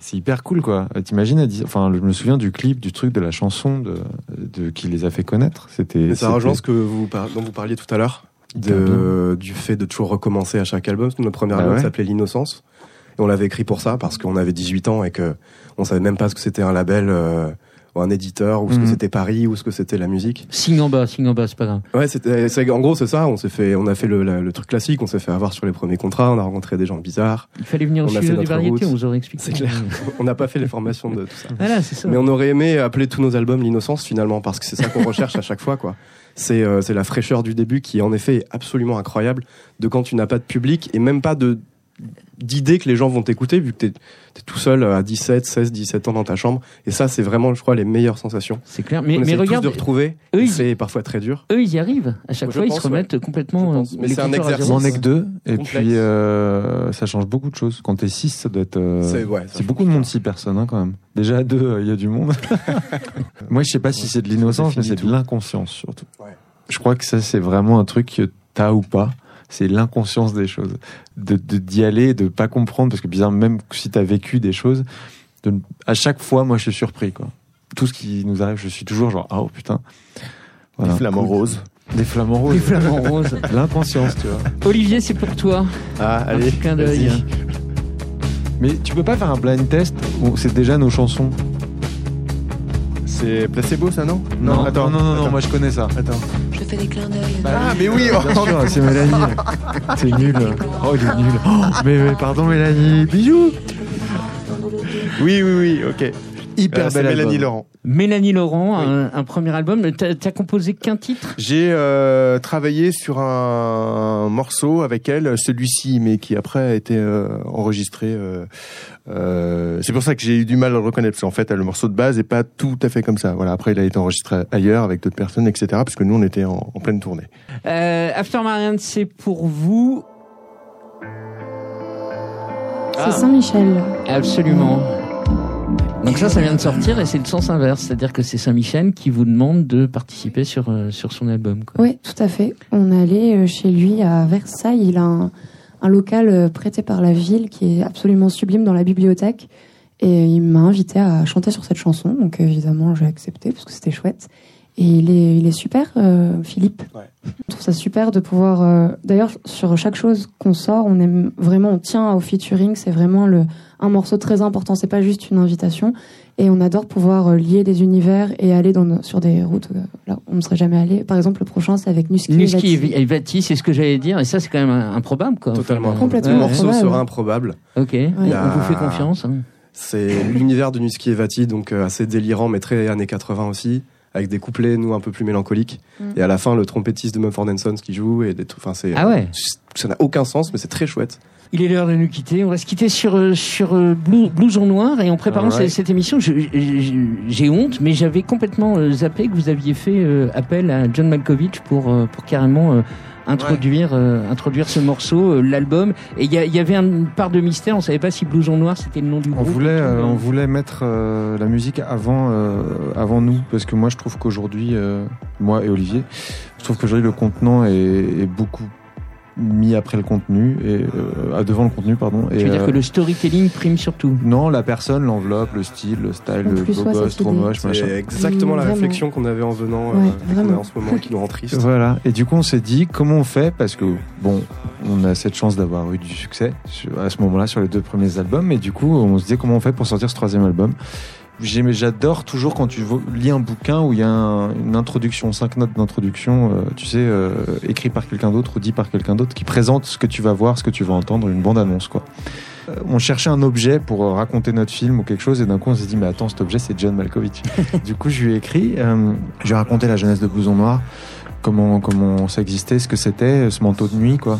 C'est hyper cool, quoi. Euh, T'imagines, enfin, je me souviens du clip, du truc, de la chanson de, de qui les a fait connaître. C'était. Ça rejoint ce que vous, dont vous parliez tout à l'heure, de, du fait de toujours recommencer à chaque album. Notre premier Bah album ouais. s'appelait L'Innocence. Et on l'avait écrit pour ça, parce qu'on avait 18 ans et que on savait même pas ce que c'était un label euh, ou un éditeur, ou ce que Mhm. c'était Paris, ou ce que c'était la musique. Signe en bas, signe en bas, c'est pas grave. Ouais, c'était, c'est- en gros, c'est ça. On s'est fait, on a fait le, la- le truc classique. On s'est fait avoir sur les premiers contrats. On a rencontré des gens bizarres. Il fallait venir au studio des variétés, on vous aurait expliqué. C'est clair. [LAUGHS] On n'a pas fait les formations de tout ça. Voilà, c'est ça. Mais on aurait aimé appeler tous nos albums l'innocence finalement parce que c'est ça qu'on recherche à chaque fois quoi. C'est euh, c'est la fraîcheur du début qui en effet est absolument incroyable de quand tu n'as pas de public et même pas de d'idée que les gens vont t'écouter vu que t'es es tout seul à 17, 16, 17 ans dans ta chambre et ça c'est vraiment je crois les meilleures sensations. C'est clair. Mais, on mais tous regarde, de retrouver. eux, C'est parfois très dur. eux, ils y arrivent. À chaque Je fois, ils se remettent complètement. Euh, Mais c'est un exercice. On est que deux, et Complexe. puis euh, ça change beaucoup de choses. Quand t'es six, ça doit être. euh, C'est ouais, beaucoup de monde, six personnes, hein, quand même. Déjà, à deux, euh, il y a du monde. [LAUGHS] Moi, je sais pas si c'est de l'innocence, mais c'est de l'inconscience, surtout. Ouais. Je crois que ça, c'est vraiment un truc que t'as ou pas. C'est l'inconscience des choses. De, de- d'y aller, de pas comprendre, parce que bizarre, même si t'as vécu des choses, de, à chaque fois, moi, je suis surpris, quoi. Tout ce qui nous arrive, je suis toujours genre, ah, oh putain. Des flamants roses. Des flamants roses. Les flamants roses. [LAUGHS] L'inconscience, tu vois. Olivier, c'est pour toi. Ah, Un allez. petit clin d'œil. Mais tu peux pas faire un blind test où c'est déjà nos chansons C'est placebo, ça, non non, attends. non, non, non, attends. moi je connais ça. Attends. Je fais des clins d'œil. Ah, mais oui, Bien sûr, c'est Mélanie. C'est nul. Oh, il est nul. Oh, mais, mais pardon, Mélanie. Bisous. oui, oui, oui, ok. Hyper Euh, c'est bel Mélanie. Laurent. Mélanie Laurent, Oui. un, un premier album. T'as as composé qu'un titre? J'ai euh, travaillé sur un morceau avec elle, celui-ci, mais qui après a été euh, enregistré. euh, euh, c'est pour ça que j'ai eu du mal à le reconnaître, parce qu'en fait, le morceau de base est pas tout à fait comme ça. Voilà, après, il a été enregistré ailleurs avec d'autres personnes, etc. Parce que nous, on était en, en pleine tournée. euh, After Marianne, c'est pour vous. C'est Saint-Michel. Absolument. Donc ça, ça vient de sortir et c'est le sens inverse, c'est-à-dire que c'est Saint-Michel qui vous demande de participer sur, euh, sur son album. Quoi. Oui, tout à fait. On est allé euh, chez lui à Versailles. Il a un, un local euh, prêté par la ville qui est absolument sublime dans la bibliothèque. Et il m'a invité à chanter sur cette chanson. Donc évidemment, j'ai accepté parce que c'était chouette. Et il est, il est super, euh, Philippe. Ouais. Je trouve ça super de pouvoir. euh, D'ailleurs, sur chaque chose qu'on sort, on aime vraiment, on tient au featuring. C'est vraiment le, un morceau très important. C'est pas juste une invitation. Et on adore pouvoir euh, lier des univers et aller dans, nos- sur des routes euh, là où on ne serait jamais allé. Par exemple, le prochain, c'est avec Nuski. et Nuski Vati. et Vati, c'est ce que j'allais dire, et ça, c'est quand même improbable. Quoi. Totalement. Enfin, Complètement. Le morceau improbable. sera improbable. Ok, a- on vous fait confiance. hein. C'est l'univers de Nuski et Vati, donc euh, assez délirant, mais très années 80 aussi, avec des couplets, nous, un peu plus mélancoliques. Mm. Et à la fin, le trompettiste de Mumford Sons qui joue, et des trucs. Enfin, c'est. Ah ouais Ça n'a aucun sens, mais c'est très chouette. Il est l'heure de nous quitter. On va se quitter sur euh, sur euh, Blue- Blouson Noir et en préparant Alright. cette, cette émission, j'ai honte, mais j'avais complètement euh, zappé que vous aviez fait euh, appel à John Malkovich pour euh, pour carrément euh, introduire euh, introduire ce morceau, euh, l'album. Et il y, y avait une part de mystère. On savait pas si Blouson Noir c'était le nom du On groupe. voulait, euh, on voulait mettre euh, la musique avant, euh, avant nous, parce que moi je trouve qu'aujourd'hui, euh, moi et Olivier, je trouve qu'aujourd'hui le contenant est, est beaucoup mis après le contenu et euh, devant le contenu pardon. Tu Et, veux dire euh, que le storytelling prime surtout. non, la personne, l'enveloppe, le style, le style, le beau gosse, trop moche, machin. C'est exactement la vraiment. réflexion qu'on avait en venant, Ouais, euh, qu'on a vraiment. en ce moment, qui nous rend triste. Voilà. Et du coup, on s'est dit comment on fait? Parce que bon, on a cette chance d'avoir eu du succès à ce moment-là sur les deux premiers albums. Et du coup, on se disait comment on fait pour sortir ce troisième album? J'adore toujours quand tu lis un bouquin où il y a un- une introduction, cinq notes d'introduction, euh, tu sais, euh, écrit par quelqu'un d'autre ou dit par quelqu'un d'autre, qui présente ce que tu vas voir, ce que tu vas entendre, une bande-annonce, quoi. Euh, on cherchait un objet pour euh, raconter notre film ou quelque chose, et d'un coup on s'est dit, mais attends, cet objet c'est John Malkovich. [LAUGHS] du coup, je lui ai écrit, je lui ai raconté la jeunesse de Blouson Noir, comment, comment ça existait, ce que c'était, ce manteau de nuit, quoi.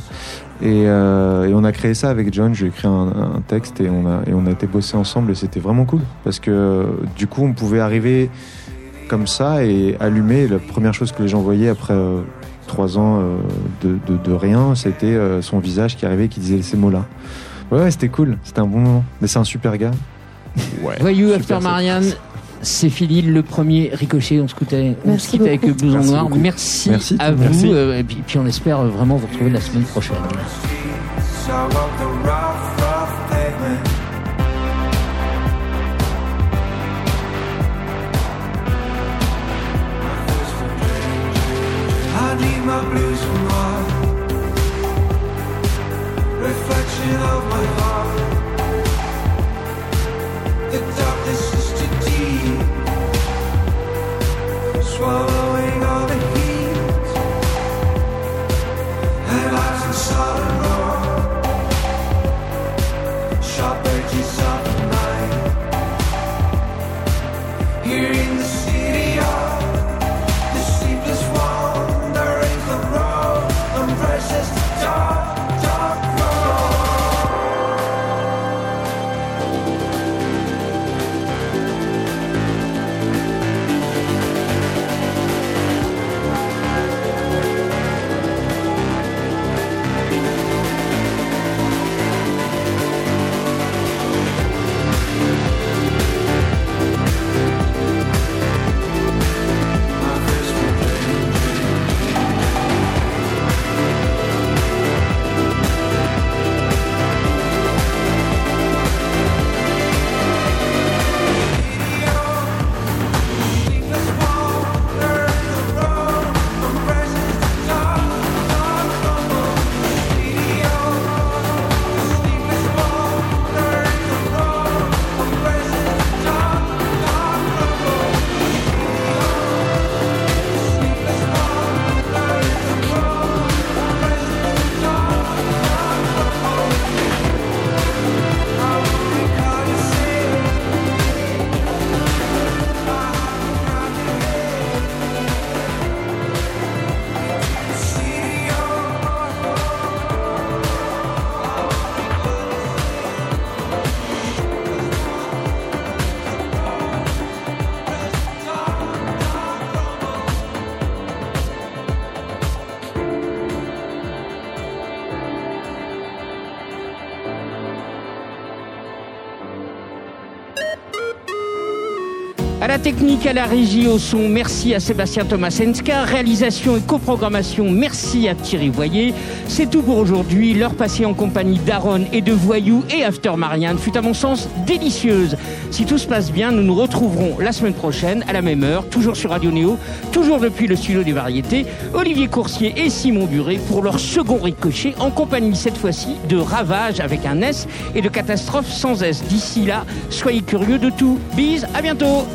Et, euh, et on a créé ça avec John. J'ai écrit un, un texte et on a et on a été bosser ensemble et c'était vraiment cool parce que euh, du coup on pouvait arriver comme ça et allumer. La première chose que les gens voyaient après euh, trois ans euh, de, de, de rien, c'était euh, son visage qui arrivait et qui disait ces mots-là. Ouais, ouais, c'était cool. C'était un bon moment. Mais c'est un super gars. Ouais. Voyou After Marianne. C'est fini le premier ricochet. On se on Merci se quitte avec beaucoup. Blouson Merci Noir. beaucoup. Merci, Merci. à vous. Merci. euh, et puis, puis on espère euh, vraiment vous retrouver la semaine prochaine. I need my blues. Reflection of my heart. Oh. Technique, à la régie, au son, merci à Sébastien Tomasenska. Réalisation et coprogrammation, merci à Thierry Voyer. C'est tout pour aujourd'hui. L'heure passée en compagnie d'Aaron et de Voyou et After Marianne fut à mon sens délicieuse. Si tout se passe bien, nous nous retrouverons la semaine prochaine à la même heure, toujours sur Radio Néo, toujours depuis le studio des variétés. Olivier Coursier et Simon Buret pour leur second ricochet en compagnie cette fois-ci de Ravage avec un S et de Catastrophe sans S. D'ici là, soyez curieux de tout. Bise, à bientôt